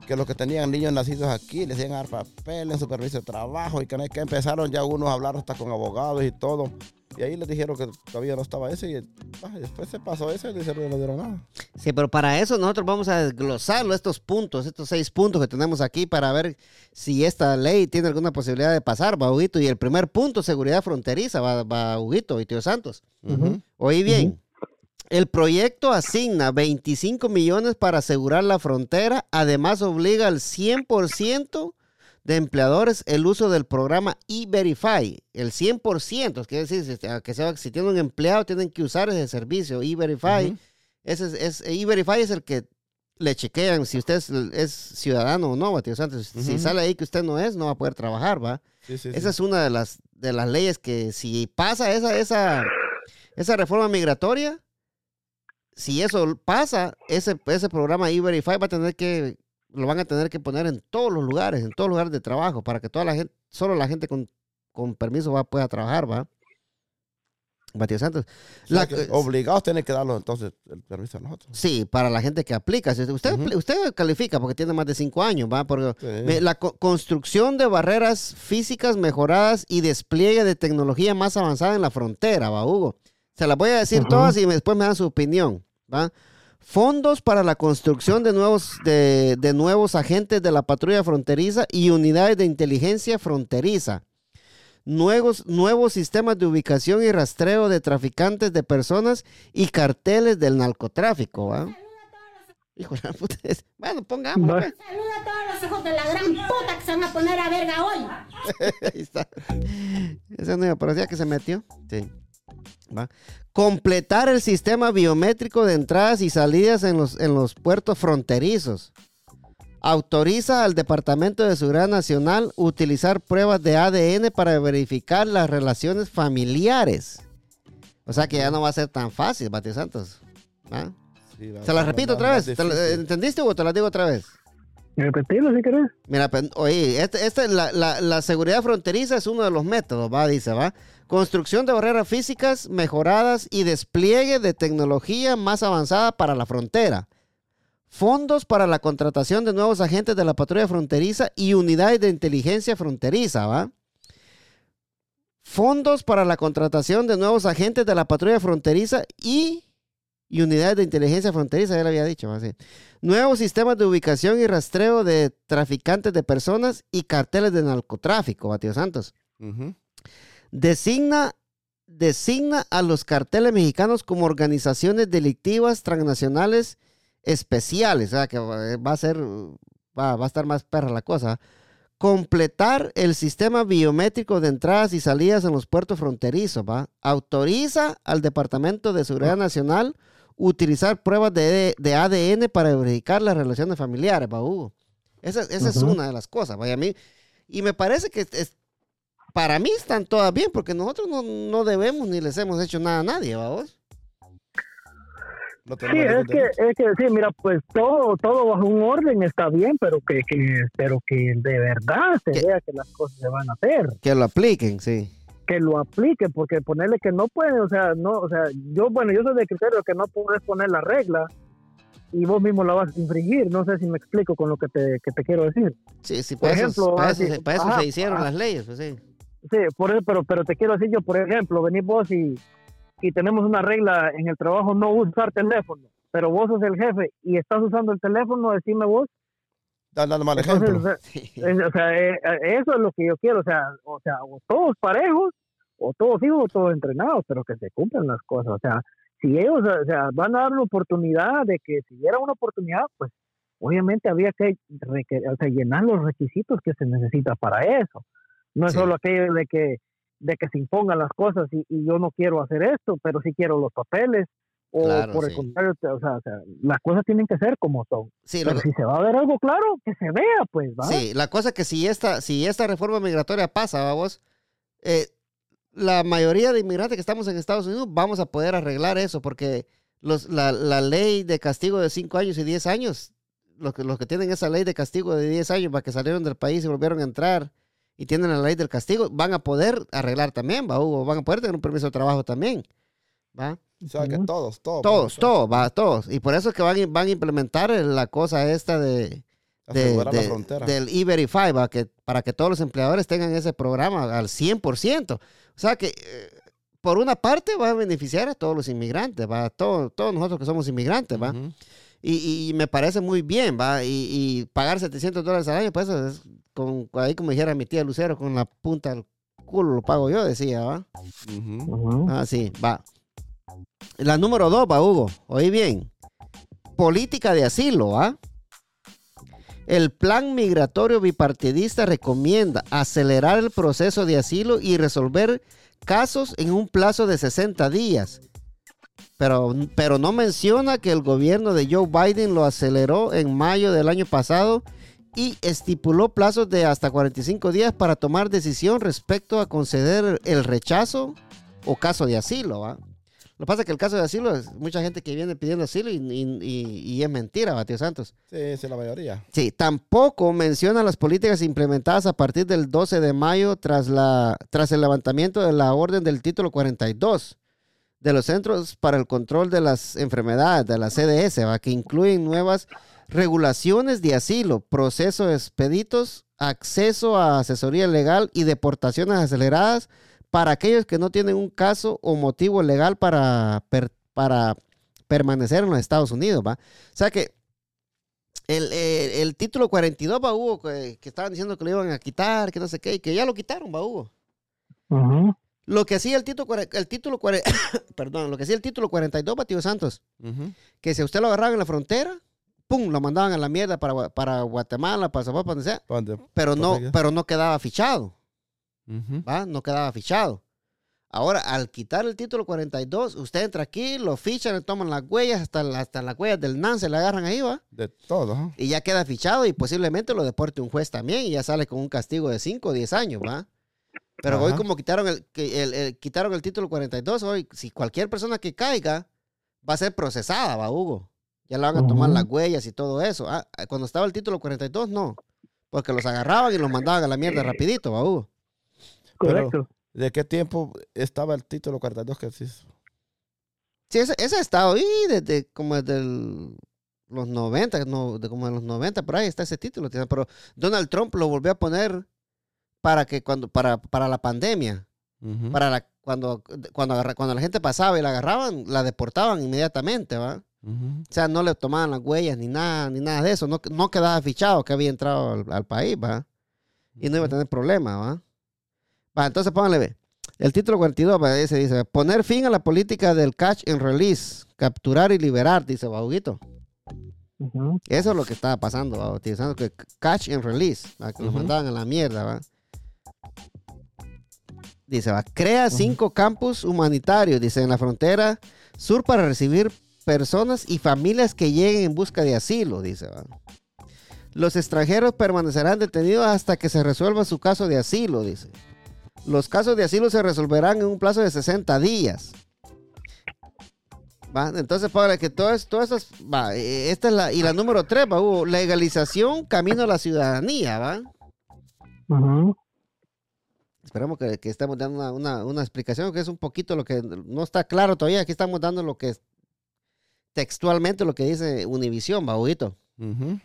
que los que tenían niños nacidos aquí les iban a dar papeles, su permiso de trabajo y que, que empezaron ya unos a hablar hasta con abogados y todo. Y ahí les dijeron que todavía no estaba eso y ah, después se pasó eso y dijeron que no dieron nada. Sí, pero para eso nosotros vamos a desglosarlo, estos puntos, estos seis puntos que tenemos aquí para ver si esta ley tiene alguna posibilidad de pasar, va, Huguito. Y el primer punto, seguridad fronteriza, va, va Huguito y Tío Santos. Ujú. Oí bien. El proyecto asigna 25 millones para asegurar la frontera. Además, obliga al 100% de empleadores el uso del programa E-Verify. El 100%, quiere decir, si, que sea, si tienen un empleado, tienen que usar ese servicio E-Verify. Ese es, E-Verify es el que le chequean si usted es, es ciudadano o no, va, tío Santos. Si sale ahí que usted no es, no va a poder trabajar, ¿va? Sí, sí, sí. Esa es una de las, de las leyes que si pasa esa, esa, esa reforma migratoria, si eso pasa, ese, ese programa E-Verify va a tener que, lo van a tener que poner en todos los lugares, en todos los lugares de trabajo, para que toda la gente, solo la gente con, con permiso va, pueda trabajar, ¿va? Tío Santos. O sea obligados tienen que darlo entonces el permiso a nosotros. Sí, para la gente que aplica. Usted, usted califica porque tiene más de cinco años, ¿va? Porque Sí. la co- construcción de barreras físicas mejoradas y despliegue de tecnología más avanzada en la frontera, ¿va, Hugo? Se las voy a decir todas y después me dan su opinión, ¿va? Fondos para la construcción de nuevos, de, de nuevos agentes de la patrulla fronteriza y unidades de inteligencia fronteriza. Nuevos, nuevos sistemas de ubicación y rastreo de traficantes de personas y carteles del narcotráfico, ¿va? Hijo de la puta. Bueno, pongamos. Pues. Saluda a todos los hijos de la gran puta que se van a poner a verga hoy. Ahí está. Ese no parecía que se metió. Sí. Va. Completar el sistema biométrico de entradas y salidas en los, en los puertos fronterizos. Autoriza al Departamento de Seguridad Nacional utilizar pruebas de ADN para verificar las relaciones familiares. O sea que ya no va a ser tan fácil, Bati Santos. ¿Va? Sí, va- Se las repito otra vez. ¿Te la-. ¿Entendiste o te las digo otra vez? Repetirlo si querés. Mira, pues, oye, este, este- la, la- la seguridad fronteriza es uno de los métodos, va, dice, va. Construcción de barreras físicas mejoradas y despliegue de tecnología más avanzada para la frontera. Fondos para la contratación de nuevos agentes de la patrulla fronteriza y unidades de inteligencia fronteriza, ¿va? Fondos para la contratación de nuevos agentes de la patrulla fronteriza y, y unidades de inteligencia fronteriza, ya le había dicho, ¿va? Sí. Nuevos sistemas de ubicación y rastreo de traficantes de personas y carteles de narcotráfico, Batio Santos. Ujú. Designa designa a los carteles mexicanos como organizaciones delictivas transnacionales especiales. O sea, que va va a ser, va, va a estar más perra la cosa. Completar el sistema biométrico de entradas y salidas en los puertos fronterizos, ¿va? Autoriza al Departamento de Seguridad Nacional utilizar pruebas de, de ADN para verificar las relaciones familiares, ¿va, Hugo? Esa, esa es una de las cosas, vaya a mí. Y me parece que es- para mí están todas bien, porque nosotros no, no debemos ni les hemos hecho nada a nadie, ¿va vos? No Sí, es que, es que sí, mira, pues todo, todo bajo un orden está bien, pero que, que, pero que de verdad se Que- vea que las cosas se van a hacer, Que lo apliquen, sí. que lo apliquen, porque ponerle que no pueden, o sea, no, o sea, yo, bueno, yo soy de criterio que no puedes poner la regla y vos mismo la vas a infringir, no sé si me explico con lo que te, que te quiero decir. Sí, sí, Por para, eso, ejemplo, para eso así- se- para eso ajá, se hicieron ajá. las leyes, pues sí. Sí, por eso, pero, pero te quiero decir yo, por ejemplo, venís vos y, y tenemos una regla en el trabajo no usar teléfono, pero vos sos el jefe y estás usando el teléfono, decime vos, dando mal entonces, ejemplo. o sea, es- o sea, eh, eh, eso es lo que yo quiero, o sea, o sea, o todos parejos, o todos hijos, o todos entrenados, pero que se cumplan las cosas, o sea, si ellos, o sea, van a dar una oportunidad de que si diera una oportunidad, pues obviamente había que reque- o sea, llenar los requisitos que se necesita para eso. No es Sí. solo aquello de que de que se impongan las cosas y, y yo no quiero hacer esto, pero sí quiero los papeles. O Claro, por el sí. contrario, o sea, o sea, las cosas tienen que ser como son. Sí, Pero que- si se va a ver algo claro, que se vea, pues, ¿va? Sí, la cosa es que si esta, si esta reforma migratoria pasa, vamos, eh, la mayoría de inmigrantes que estamos en Estados Unidos vamos a poder arreglar eso, porque los, la, la ley de castigo de 5 años y 10 años, los que, los que tienen esa ley de castigo de 10 años para que salieron del país y volvieron a entrar y tienen la ley del castigo, van a poder arreglar también, va, Hugo, van a poder tener un permiso de trabajo también, va. O sea, que todos, todos. Todos, todos, va, todos. Y por eso es que van, a- van a implementar la cosa esta de, del E-Verify, va, que, para que todos los empleadores tengan ese programa al 100%. O sea que, eh, por una parte, va a beneficiar a todos los inmigrantes, va, a todo- todos nosotros que somos inmigrantes, va. Y, y me parece muy bien, va. Y, y pagar 700 dólares al año, pues eso es, con, ahí como dijera mi tía Lucero, con la punta del culo lo pago yo, decía, va. Ah, sí, va. La número dos, va, Hugo. Oí bien. Política de asilo, ¿ah? El plan migratorio bipartidista recomienda acelerar el proceso de asilo y resolver casos en un plazo de 60 días. Pero, pero no menciona que el gobierno de Joe Biden lo aceleró en mayo del año pasado y estipuló plazos de hasta 45 días para tomar decisión respecto a conceder el rechazo o caso de asilo. ¿va? Lo que pasa es que el caso de asilo es mucha gente que viene pidiendo asilo y, y- y- y es mentira, ¿va, tío Santos. Sí, sí, la mayoría. Sí, tampoco menciona las políticas implementadas a partir del 12 de mayo tras, la, tras el levantamiento de la orden del título 42 de los Centros para el Control de las Enfermedades, de la CDS, ¿va? que incluyen nuevas regulaciones de asilo, procesos expeditos, acceso a asesoría legal y deportaciones aceleradas para aquellos que no tienen un caso o motivo legal para, para permanecer en los Estados Unidos. ¿va? O sea que el, eh, el título 42, va, Hugo, que, que estaban diciendo que lo iban a quitar, que no sé qué, y que ya lo quitaron, va, Hugo. Lo que hacía el título, el título, perdón, lo que hacía el título 42, va, tío Santos, Ujú. que si usted lo agarraban en la frontera, pum, lo mandaban a la mierda para, para Guatemala, para para donde sea, pero no, pero no quedaba fichado. ¿va? No quedaba fichado. Ahora, al quitar el título 42, usted entra aquí, lo fichan, le toman las huellas, hasta, hasta las huellas del NAN se le agarran ahí, ¿va? De todo. y ya queda fichado y posiblemente lo deporte un juez también y ya sale con un castigo de 5 o 10 años, ¿va? Pero hoy como quitaron el, que el- el- quitaron el título 42, hoy si cualquier persona que caiga va a ser procesada, ¿va, Hugo? Ya le van a tomar las huellas y todo eso. Ah, cuando estaba el título 42, no. Porque los agarraban y los mandaban a la mierda rapidito, ¿va, Hugo? Pero- Correcto. ¿De qué tiempo estaba el título 42 que sí? Sí, ese, ese ha estado ahí desde como desde el- los 90, no, de como en los 90, por ahí está ese título. Pero Donald Trump lo volvió a poner para que cuando para, para la pandemia, para la, cuando, cuando, agarra- cuando la gente pasaba y la agarraban, la deportaban inmediatamente, ¿va? O sea, no le tomaban las huellas ni nada, ni nada de eso. No, no quedaba fichado que había entrado al, al país, ¿va? Y no iba a tener problema, ¿va? Va, entonces pónganle, ve. El título 42 va, ese dice, poner fin a la política del catch and release, capturar y liberar, dice Bauguito. Eso es lo que estaba pasando, ¿va? utilizando que catch and release, ¿va? que lo Ujú. mandaban a la mierda. ¿va? Dice, va, crea cinco campus humanitarios, dice, en la frontera sur para recibir personas y familias que lleguen en busca de asilo, dice. ¿va? Los extranjeros permanecerán detenidos hasta que se resuelva su caso de asilo, dice. Los casos de asilo se resolverán en un plazo de 60 días. ¿Va? Entonces, para que todas, todas esas, va, eh, esta es la, y la número 3, va, Hugo, legalización, camino a la ciudadanía, ¿va? Ujú. Esperamos que, que estemos dando una, una- una explicación, que es un poquito lo que no está claro todavía. Aquí estamos dando lo que es textualmente lo que dice Univisión. Ujú.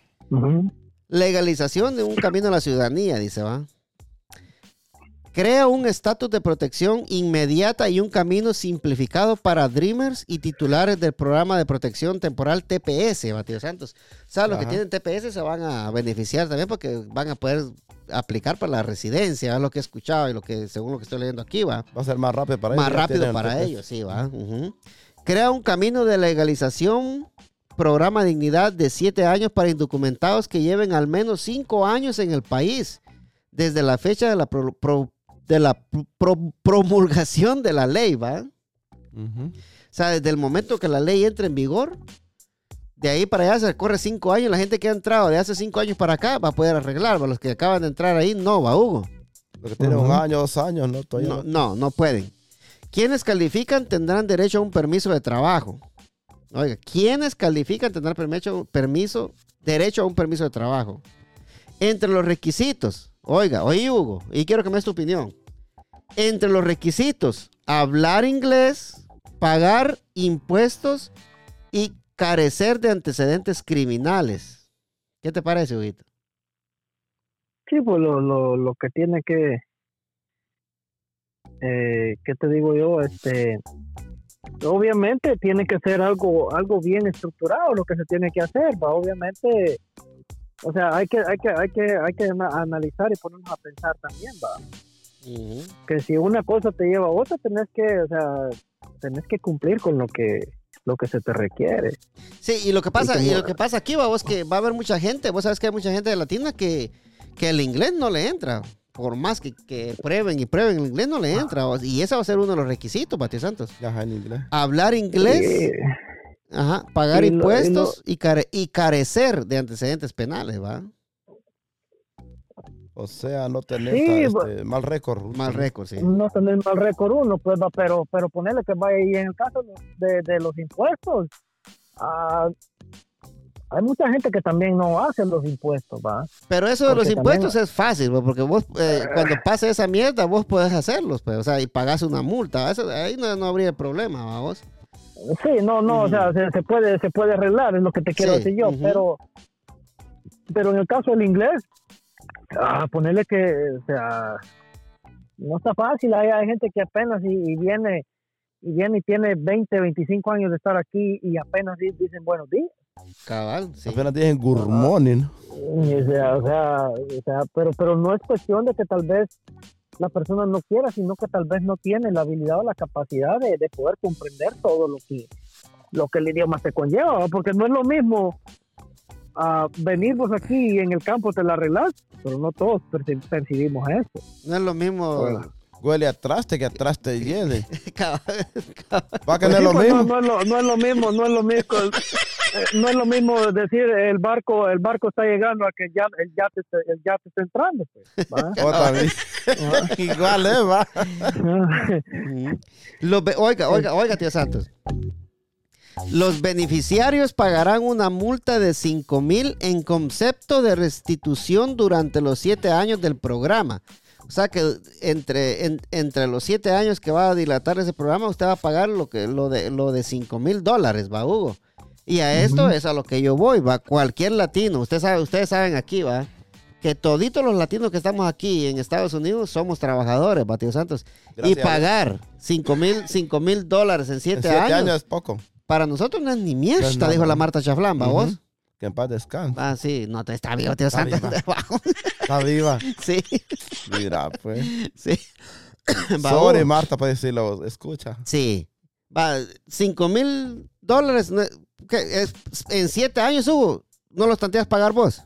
Legalización de un camino a la ciudadanía, dice, va. Crea un estatus de protección inmediata y un camino simplificado para Dreamers y titulares del programa de protección temporal TPS, Matías Santos. O sea, los que tienen TPS se van a beneficiar también porque van a poder aplicar para la residencia, es lo que he escuchado y lo que, según lo que estoy leyendo aquí, va. Va a ser más rápido para Más ellos. ya rápido para ellos, sí, va. Crea un camino de legalización, programa dignidad de siete años para indocumentados que lleven al menos cinco años en el país, desde la fecha de la, pro- pro- de la pro- promulgación de la ley, ¿va? O sea, desde el momento que la ley entra en vigor, de ahí para allá se corre cinco años. La gente que ha entrado de hace cinco años para acá va a poder arreglar. ¿va? Los que acaban de entrar ahí, no, va, Hugo. Lo que tiene un año, dos años, ¿no? Todavía No, no. no, no pueden. Quienes califican tendrán derecho a un permiso de trabajo. Oiga, quienes califican tendrán permiso, permiso, derecho a un permiso de trabajo. Entre los requisitos, oiga, oye Hugo, y quiero que me des tu opinión. Entre los requisitos, hablar inglés, pagar impuestos y carecer de antecedentes criminales. ¿Qué te parece, Huguito? Sí, pues lo, lo, lo que tiene que, eh, ¿qué te digo yo? Este, obviamente tiene que ser algo, algo bien estructurado lo que se tiene que hacer, ¿va? obviamente, o sea, hay que, hay que, hay que, hay que ana- analizar y ponernos a pensar también, va, que si una cosa te lleva a otra, tenés que, o sea, tenés que cumplir con lo que, lo que se te requiere. Sí, y lo que pasa, y como- lo que pasa aquí, va, vos que va a haber mucha gente, vos sabes que hay mucha gente de latina que, que el inglés no le entra. Por más que, que prueben y prueben, el inglés no le entra. o- Y ese va a ser uno de los requisitos, Pati Santos. Ya en inglés. Hablar inglés, Sí, ajá, pagar y lo- y lo- impuestos y, care- y carecer de antecedentes penales, ¿va? O sea, no tener Sí, este, mal récord. Mal récord, sí. no tener mal récord uno, pues va, pero, pero ponerle que vaya y en el caso de, de los impuestos, ah, hay mucha gente que también no hace los impuestos, va. Pero eso de los también- impuestos es fácil, ¿va? porque vos, eh, cuando pase esa mierda, vos podés hacerlos, pues, o sea, y pagás una multa. Eso- ahí no, no habría problema, ¿va, vos? Sí, no, no, o sea, se, se puede, se puede arreglar, es lo que te quiero Sí, decir yo, pero, pero en el caso del inglés, ah, ponerle que, o sea, no está fácil, hay, hay gente que apenas y, y viene y viene y tiene 20, 25 años de estar aquí y apenas di- dicen buenos días. Cabal, sí. Apenas dicen good morning. O sea, o sea, o sea, pero, pero no es cuestión de que tal vez la persona no quiera, sino que tal vez no tiene la habilidad o la capacidad de, de poder comprender todo lo que, lo que el idioma te conlleva, ¿va? porque no es lo mismo ah, venir vos aquí y en el campo te la arreglas, pero no todos perci- percibimos eso. No es lo mismo. Bueno. Huele a traste que a traste cabal. Va no es lo mismo. No, no es lo, no es lo mismo, no es lo mismo, eh, no es lo mismo decir el barco, el barco está llegando a que ya el yate, está- el yate está entrando. pues, ¿va? Otra vez. Igual, ¿eh? Va. Los oiga, oiga, oiga, tío Santos. Los beneficiarios pagarán una multa de 5 mil en concepto de restitución durante los siete años del programa. O sea que entre, en- entre los siete años que va a dilatar ese programa, usted va a pagar lo, que, lo de, lo de 5 mil dólares, va, Hugo. Y a esto es a lo que yo voy, va. Cualquier latino, usted sabe, ustedes saben aquí, va, que toditos los latinos que estamos aquí en Estados Unidos somos trabajadores, va, tío Santos. Gracias y pagar 5 mil cinco mil dólares en En 7 siete años, años es poco. para nosotros no es ni mierda, No dijo la Marta Chaflán, ¿va Ujú. vos? Que en paz descanse. Ah, sí, no, está vivo, tío Está Santos. viva. Está viva. sí, Mira, pues. sí. Sorry, Hugo. Marta, para decirlo. Escucha. Sí. Va, 5 mil dólares. en siete años, Hugo, ¿no los tanteas pagar vos?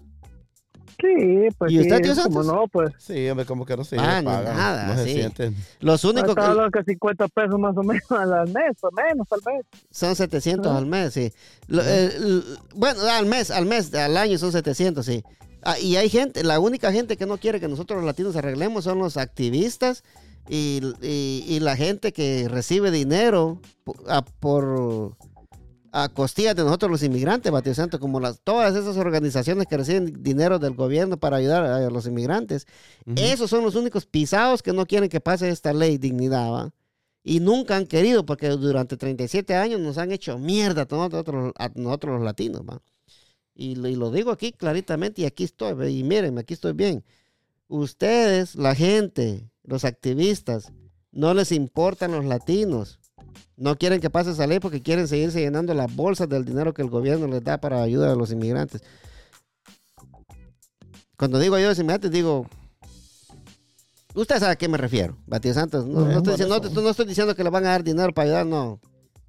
Sí, pues ¿Y sí, usted, tío como Santos? no, pues. Sí, hombre, como que no se Ah, pagan. nada, no se sí. sienten. Los únicos Está que hablando que 50 pesos más o menos al mes, o menos tal vez. son 700 Ah. al mes, sí. Lo- eh, bueno, al mes, al mes, al año son 700, sí. Ah, y hay gente, la única gente que no quiere que nosotros los latinos arreglemos son los activistas y, y- y la gente que recibe dinero po- a, por a costillas de nosotros los inmigrantes, Batio Santo, como las, todas esas organizaciones que reciben dinero del gobierno para ayudar a los inmigrantes. Esos son los únicos pisados que no quieren que pase esta ley dignidad, ¿va? Y nunca han querido, porque durante 37 años nos han hecho mierda a nosotros, a nosotros los latinos, ¿va? Y, lo- y lo digo aquí claritamente y aquí estoy, y mírenme, aquí estoy bien. Ustedes, la gente, los activistas, no les importan los latinos. No quieren que pase esa ley porque quieren seguirse llenando las bolsas del dinero que el gobierno les da para ayuda a los inmigrantes. Cuando digo ayuda a los inmigrantes, digo Usted sabe a qué me refiero, Batío Santos. No, no estoy diciendo, eso. no, no estoy diciendo que le van a dar dinero para ayudar, no.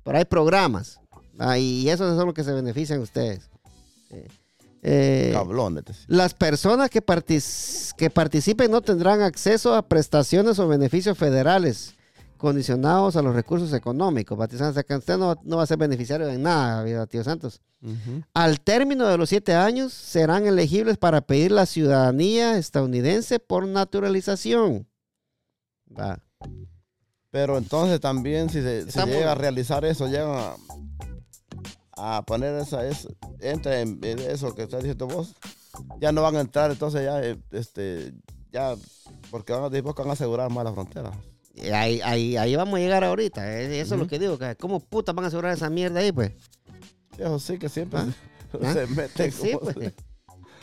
Pero hay programas. ah, y esos son los que se benefician ustedes. Eh, eh, Cablones. te- las personas que, partic- que participen no tendrán acceso a prestaciones o beneficios federales condicionados a los recursos económicos. Batío Santos, o sea que usted no, no va a ser beneficiario de nada, Batío Santos. Al término de los siete años serán elegibles para pedir la ciudadanía estadounidense por naturalización. Va. Pero entonces también si se, si llega a realizar eso, llegan a, a poner esa, es, entra en, en eso que estás diciendo vos, ya no van a entrar, entonces ya, este, ya, porque van a, van a asegurar más la frontera. Ahí, ahí, ahí vamos a llegar ahorita. eh, Eso es lo que digo. que ¿Cómo putas van a asegurar esa mierda ahí, pues? Eso sí que siempre ¿Ah? se, ¿Ah? mete. Sí, pues.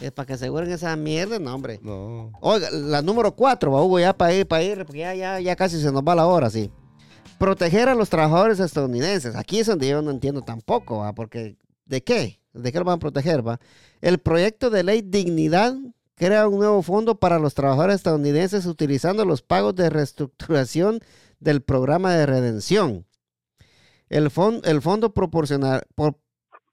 Es para que aseguren esa mierda, no, hombre. No. Oiga, la número cuatro, va, Hugo, ya para ir, para ir, porque ya, ya, ya casi se nos va la hora, sí. Proteger a los trabajadores estadounidenses. Aquí es donde yo no entiendo tampoco, va, porque ¿de qué? ¿De qué lo van a proteger, va? El proyecto de ley Dignidad crea un nuevo fondo para los trabajadores estadounidenses utilizando los pagos de reestructuración del programa de redención. El, fon- el fondo proporcionar- por-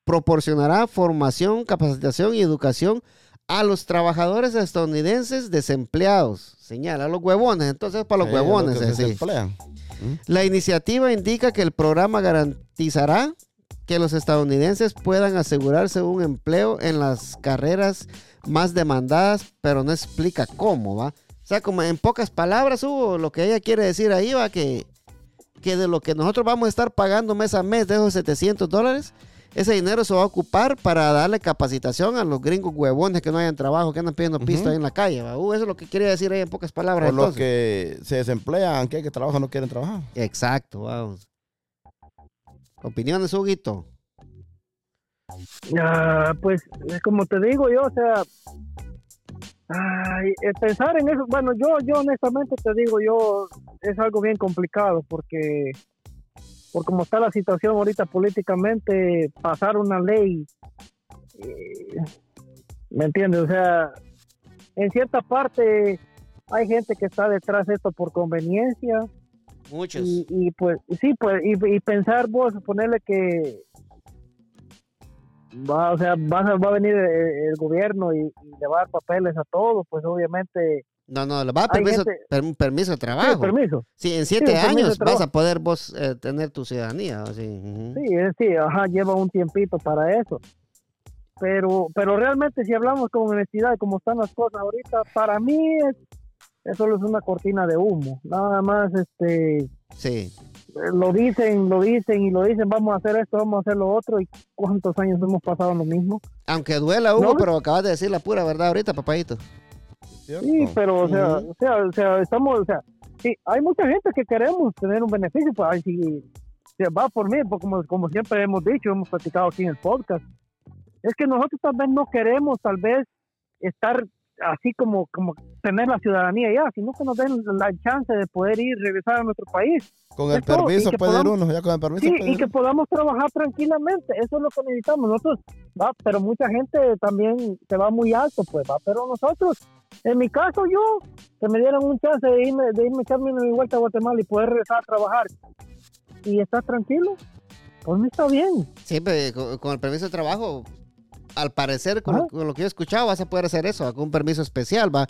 proporcionará formación, capacitación y educación a los trabajadores estadounidenses desempleados. Señala, a los huevones, entonces es para los Sí, huevones. eh, se emplean. La iniciativa indica que el programa garantizará que los estadounidenses puedan asegurarse un empleo en las carreras más demandadas, pero no explica cómo, ¿va? O sea, como en pocas palabras, Hugo, lo que ella quiere decir ahí va que, que de lo que nosotros vamos a estar pagando mes a mes de esos 700 dólares, ese dinero se va a ocupar para darle capacitación a los gringos huevones que no hayan trabajo, que andan pidiendo pisto ahí en la calle, ¿va? Uh, eso es lo que quería decir ahí en pocas palabras. Por los que se desemplean, que, que trabajan no quieren trabajar. Exacto, vamos. Opiniones, Huguito. Ah, pues es como te digo yo, o sea, ay, eh, pensar en eso, bueno, yo, yo honestamente te digo, yo es algo bien complicado porque por como está la situación ahorita políticamente, pasar una ley, eh, ¿me entiendes? O sea, en cierta parte hay gente que está detrás de esto por conveniencia, Muchos. y, y, pues sí pues y, y pensar vos ponerle que va o sea va, a- va a venir el, el gobierno y, y le va a dar papeles a todos pues obviamente. No, no, le va a permiso, gente- per- permiso de sí, trabajo. permiso. Sí, en siete años vas a poder vos eh, tener tu ciudadanía. así, sí es- sí ajá lleva un tiempito para eso. Pero pero realmente si hablamos con honestidad de cómo están las cosas ahorita para mí es eso es una cortina de humo. Nada más este Sí, lo dicen, lo dicen y lo dicen, vamos a hacer esto, vamos a hacer lo otro, y cuántos años hemos pasado lo mismo. aunque duela, Hugo, No. pero acabas de decir la pura verdad ahorita, papadito. ¿cierto? Sí, pero o sea, Ujú. o sea, o sea, estamos, o sea, sí, hay mucha gente que queremos tener un beneficio, pues ay, si, si va por mí, pues como, como siempre hemos dicho, hemos platicado aquí en el podcast, es que nosotros tal vez no queremos tal vez estar así como, como tener la ciudadanía ya, sino que nos den la chance de poder ir, regresar a nuestro país. Con el permiso que puede ir podamos- uno, ya con el permiso Sí, y que podamos trabajar tranquilamente, eso es lo que necesitamos nosotros, va, pero mucha gente también se va muy alto, pues va, pero nosotros En mi caso, yo, que me dieran un chance de irme, de irme echarme mi vuelta a Guatemala y poder regresar a trabajar y estar tranquilo, pues me está bien. Siempre con, con el permiso de trabajo, al parecer, con, lo, Ajá. con lo que yo he escuchado, vas a poder hacer eso, con un permiso especial, va.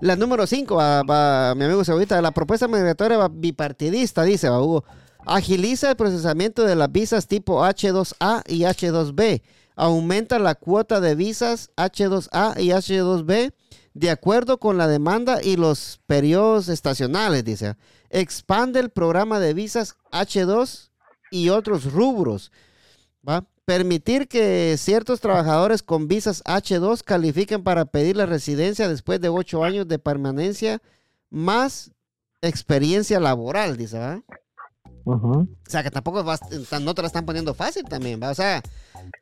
La número 5, va, va, mi amigo Cebollita, la propuesta migratoria va bipartidista, dice, va, Hugo. Agiliza el procesamiento de las visas tipo H2A y H2B. Aumenta la cuota de visas H2A y H2B de acuerdo con la demanda y los periodos estacionales, dice. Expande el programa de visas H2 y otros rubros. ¿va? Permitir que ciertos trabajadores con visas H2 califiquen para pedir la residencia después de ocho años de permanencia más experiencia laboral, dice, ¿va? O sea, que tampoco vas, no te la están poniendo fácil también, ¿va? O sea,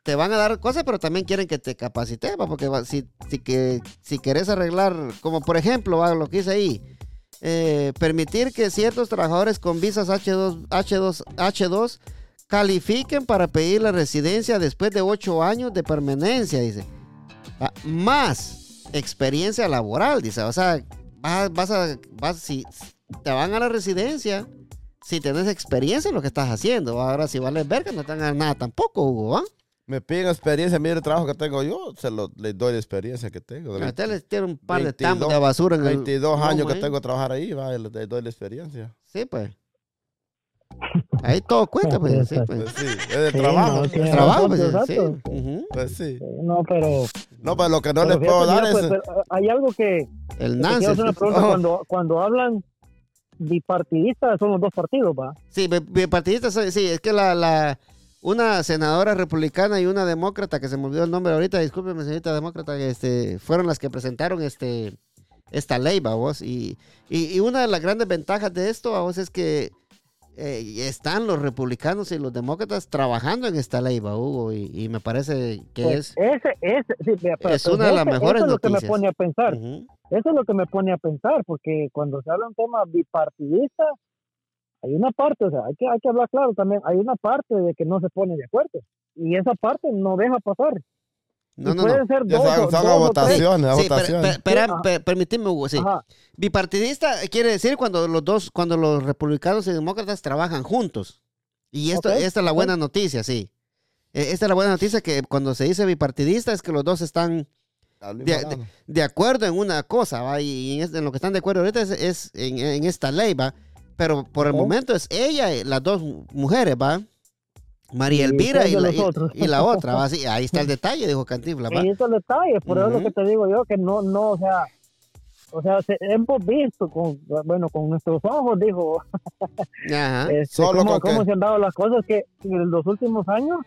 te van a dar cosas, pero también quieren que te capacites, ¿va? Porque si, si, que, si querés arreglar, como por ejemplo, ¿va? lo que dice ahí, eh, permitir que ciertos trabajadores con visas H2, H2, H2 califiquen para pedir la residencia después de ocho años de permanencia, dice. Va, Más experiencia laboral, dice. O sea, vas, vas a, vas, si te van a la residencia, si tenés experiencia en lo que estás haciendo. Ahora, si vales verga, no te van a dar nada tampoco, Hugo, ¿va? Me piden experiencia, mire el trabajo que tengo yo, se lo, les doy la experiencia que tengo. Usted les tiene un par de 22 tambos de basura en el 22 años lomo que ahí. tengo de trabajar ahí, va, y les doy la experiencia. Sí, pues. Ahí todo cuenta, pues. Sí, pues. Pues sí, es de Sí, trabajo. no, tiene Trabajo, pues. Sí. Pues sí. No, pero, No, pero lo que no pero les puedo fíjate, dar mira, es... pues, pero, hay algo que, El hacer una pregunta. Oh. Cuando, cuando hablan bipartidistas, son los dos partidos, ¿va? Sí, bi- bipartidistas, sí, sí, es que la, la, una senadora republicana y una demócrata, que se me olvidó el nombre ahorita, discúlpeme, señorita demócrata, este, fueron las que presentaron este, esta ley, vos. Y, y, y una de las grandes ventajas de esto, vos, es que eh, están los republicanos y los demócratas trabajando en esta ley, Hugo, y, y me parece que Pues es... ese, ese, sí, mira, pero- es pues una de las mejores Eso es lo que me noticias. pone a pensar. Eso es lo que me pone a pensar, porque cuando se habla un tema bipartidista, hay una parte, o sea, hay que, hay que hablar claro también, hay una parte de que no se pone de acuerdo. Y esa parte no deja pasar. No, no, pueden no. ser dos, se o- son dos a o tres. votaciones, Sí, per- votaciones. per- per- permitime, Hugo, sí. Ajá. Bipartidista quiere decir cuando los dos, cuando los republicanos y demócratas trabajan juntos. Y esto, Ok, esta es la buena noticia, sí. Eh, Esta es la buena noticia que cuando se dice bipartidista es que los dos están de, de- de acuerdo en una cosa, ¿va? Y en, en lo que están de acuerdo ahorita es, es en, en esta ley, ¿va? Pero por el momento es ella, las dos mujeres, ¿va? María Elvira y la, y- y la otra, ¿va? Sí, ahí está el detalle, dijo Cantinflas, ¿va? Y eso es el detalle, por eso es lo que te digo yo, que no, no, o sea, o sea, se- hemos visto, con, bueno, con nuestros ojos, dijo, Ajá. este, Solo cómo, con cómo que- se han dado las cosas que en los últimos años,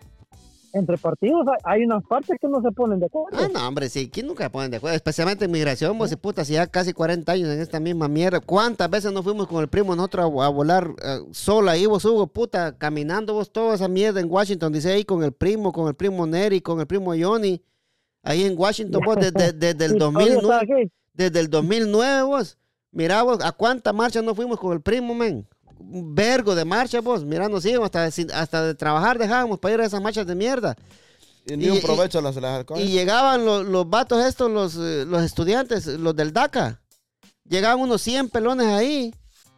entre partidos, hay, unas partes que no se ponen de acuerdo. Ah, no, hombre, sí, ¿quién nunca se ponen de acuerdo? Especialmente en migración, vos y puta, si ya casi 40 años en esta misma mierda. ¿Cuántas veces nos fuimos con el primo nosotros a, a volar eh, sola ahí, vos, Hugo, puta, caminando vos toda esa mierda en Washington, dice ahí con el primo, con el primo Neri, con el primo Johnny, ahí en Washington, vos, desde, desde el Y todavía está 2009, aquí. desde el 2009, vos, mirá vos, ¿a cuántas marchas nos fuimos con el primo, men? Un vergo de marchas, vos, mirá, nos íbamos hasta, de- hasta de trabajar dejábamos para ir a esas marchas de mierda. Y ni y- un y- provecho las, las alcoholes. Y llegaban los, los vatos estos, los, eh, los estudiantes, los del DACA. Llegaban unos 100 pelones ahí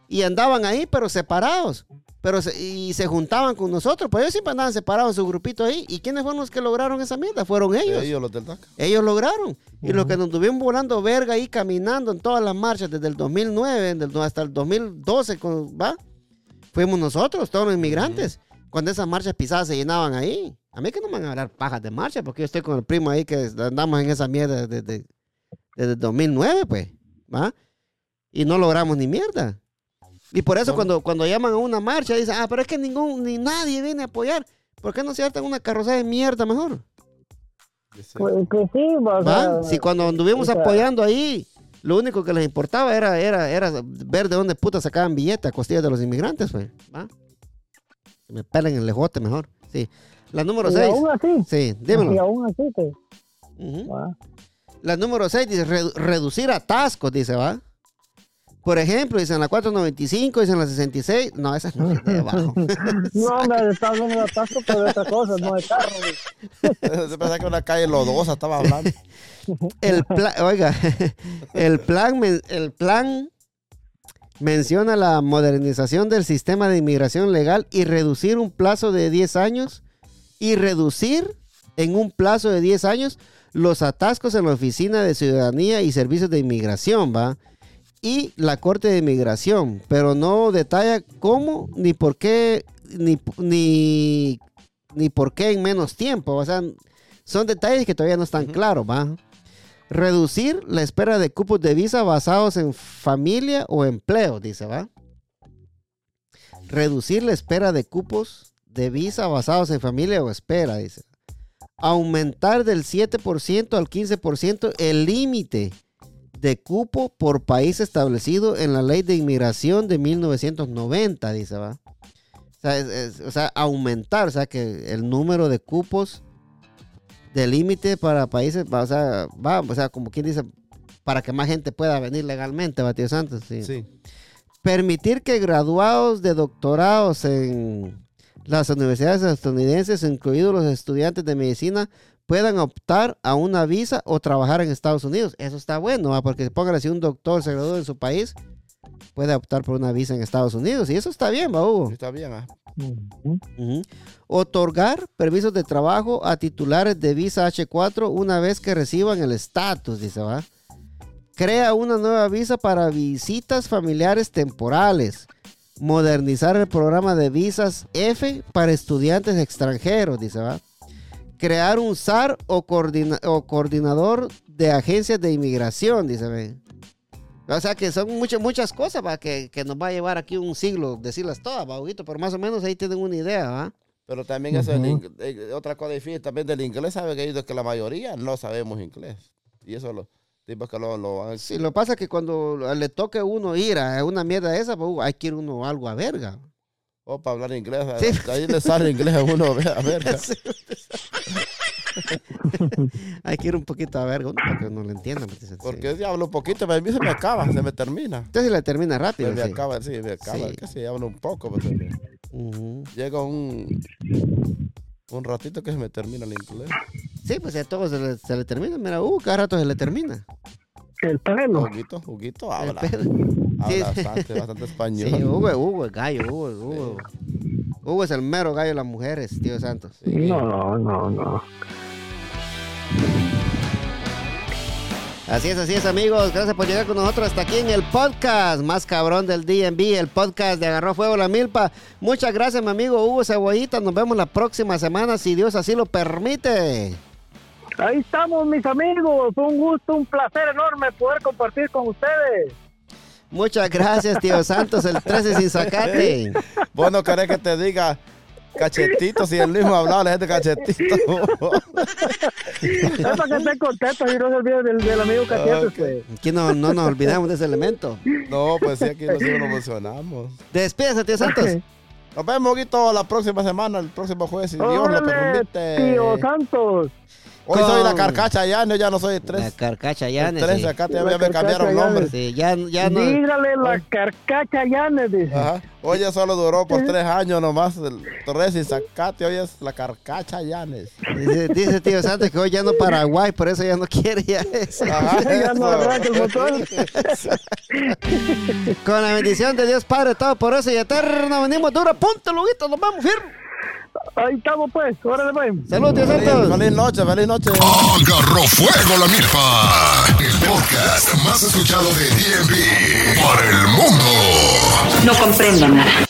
y andaban ahí, pero separados. Pero se- y se juntaban con nosotros, pero ellos siempre andaban separados en su grupito ahí. ¿Y quiénes fueron los que lograron esa mierda? Fueron ellos. Ellos, los del DACA. Ellos lograron. Y los que nos tuvieron volando verga ahí, caminando en todas las marchas desde el 2009 del- hasta el 2012, con- ¿va? Fuimos nosotros, todos los inmigrantes. Cuando esas marchas pisadas se llenaban ahí. A mí que no me van a hablar pajas de marcha, porque yo estoy con el primo ahí que andamos en esa mierda desde, desde el 2009, pues, ¿va? Y no logramos ni mierda. Y por eso No. cuando, cuando llaman a una marcha, dicen, ah, pero es que ningún, ni nadie viene a apoyar. ¿Por qué no se hartan una carroza de mierda mejor? Pues, pues sí, o ¿Va? Si cuando anduvimos o sea, apoyando ahí, lo único que les importaba era, era, era ver de dónde puta sacaban billetes a costillas de los inmigrantes, pues. ¿Va? Que me pelen el lejote mejor. Sí. La número y 6. aún así, Sí, y dímelo. aún así, te. ¿va? La número 6 dice redu- reducir atascos, dice, ¿va? Por ejemplo, dicen la 495, dicen la 66. No, esa no es de abajo. No, hombre, está hablando de atasco, pero de otras cosas, no de carro. Se pensaba que una calle lodosa estaba hablando. El plan, oiga, el plan, el plan menciona la modernización del sistema de inmigración legal y reducir un plazo de 10 años y reducir en un plazo de 10 años los atascos en la Oficina de Ciudadanía y Servicios de Inmigración, ¿va? Y la Corte de Inmigración, pero no detalla cómo ni por qué ni, ni, ni por qué en menos tiempo, o sea, son detalles que todavía no están claros, ¿va? Reducir la espera de cupos de visa basados en familia o empleo, dice, ¿va? Reducir la espera de cupos de visa basados en familia o espera, dice. Aumentar del 7% al 15% el límite de cupo por país establecido en la ley de inmigración de 1990, dice, ¿va? O sea, es- es- o sea, aumentar, o sea, que el número de cupos de límite para países, va, o sea, va, o sea, como quien dice, para que más gente pueda venir legalmente, va, tío Santos. Sí. Sí. Permitir que graduados de doctorados en las universidades estadounidenses, incluidos los estudiantes de medicina, puedan optar a una visa o trabajar en Estados Unidos. Eso está bueno, ¿va? porque póngale si un doctor se graduó en su país, puede optar por una visa en Estados Unidos. Y eso está bien, ¿va, Hugo? Está bien, ah. Otorgar permisos de trabajo a titulares de visa H4 una vez que reciban el estatus, dice, ¿va? Crea una nueva visa para visitas familiares temporales. Modernizar el programa de visas F para estudiantes extranjeros, dice, ¿va? Crear un SAR o, coordina- o coordinador de agencias de inmigración, dice. O sea que son muchas, muchas cosas, ¿va? Que, que nos va a llevar aquí un siglo decirlas todas, ¿va? Pero más o menos ahí tienen una idea, ¿va? Pero también eso, el Ujú. ing- eh, otra cosa difícil también del inglés, sabe que, ellos- que la mayoría no sabemos inglés. Y eso los tipos que lo, lo van Sí, lo pasa que cuando le toque a uno ir a una mierda de esa, pues, uh, hay que ir uno algo a verga. O para hablar inglés. Sí. Ahí le sale inglés a uno, a ver. Sí. hay que ir un poquito a uno para que uno lo entienda. pues, sí. Porque si hablo un poquito, pero a mí se me acaba, se me termina. Entonces le termina rápido. Se me sí. acaba, sí, me acaba. Sí. Casi hablo un poco, pues, se me- Ujú. llega un, un ratito que se me termina el inglés. Sí, pues a todos se le, se le termina. Mira, uh, cada rato se le termina. El pelo. Huguito, Huguito habla, El habla Sí. bastante, bastante español. Sí, Hugo, Hugo es gallo, Hugo, Hugo. Hugo es el mero gallo de las mujeres, tío Santos. Sí. No, no, no. Así es, así es, amigos. Gracias por llegar con nosotros hasta aquí en el podcast más cabrón del DNB, el podcast de Agarró Fuego la Milpa. Muchas gracias, mi amigo Hugo Cebollita. Nos vemos la próxima semana, si Dios así lo permite. Ahí estamos, mis amigos. Un gusto, un placer enorme poder compartir con ustedes. Muchas gracias, tío Santos, el 13 sin sacate. Vos no querés que te diga cachetito, si el mismo hablaba, le gente cachetito. Es para que estén contentos y no se olviden del, del amigo Cachete. Ok. pues. Aquí no, no nos olvidamos de ese elemento. no, pues sí, aquí nosotros nos emocionamos. Despídese, tío Santos. Nos vemos, Huguito, la próxima semana, el próximo jueves, si Dios lo permite. tío Santos. Hoy soy la carcacha no, ya no soy el La tres. carcacha el Yanes. tres sí. acá ya, La ya me cambiaron nombre. Sí, ya, ya no. Dígale la carcacha Llanes, dice. Ajá. Oye, solo duró por tres años nomás. El Torres y Zacate, hoy es la carcacha Llanes. Dice, dice tío Santos que hoy ya no Paraguay, por eso ya no quiere ya eso. Ajá, Ya no arranca el motor. Con la bendición de Dios Padre, todo por eso y eterno. Venimos duro, punto, Luguito, nos vamos, firme. Ahí estamos, pues. Órale, pues. Salud, tío Feliz, Santos. feliz noche, feliz noche. Agarró fuego la milpa. El podcast más escuchado de DMV para el mundo. No comprendo nada.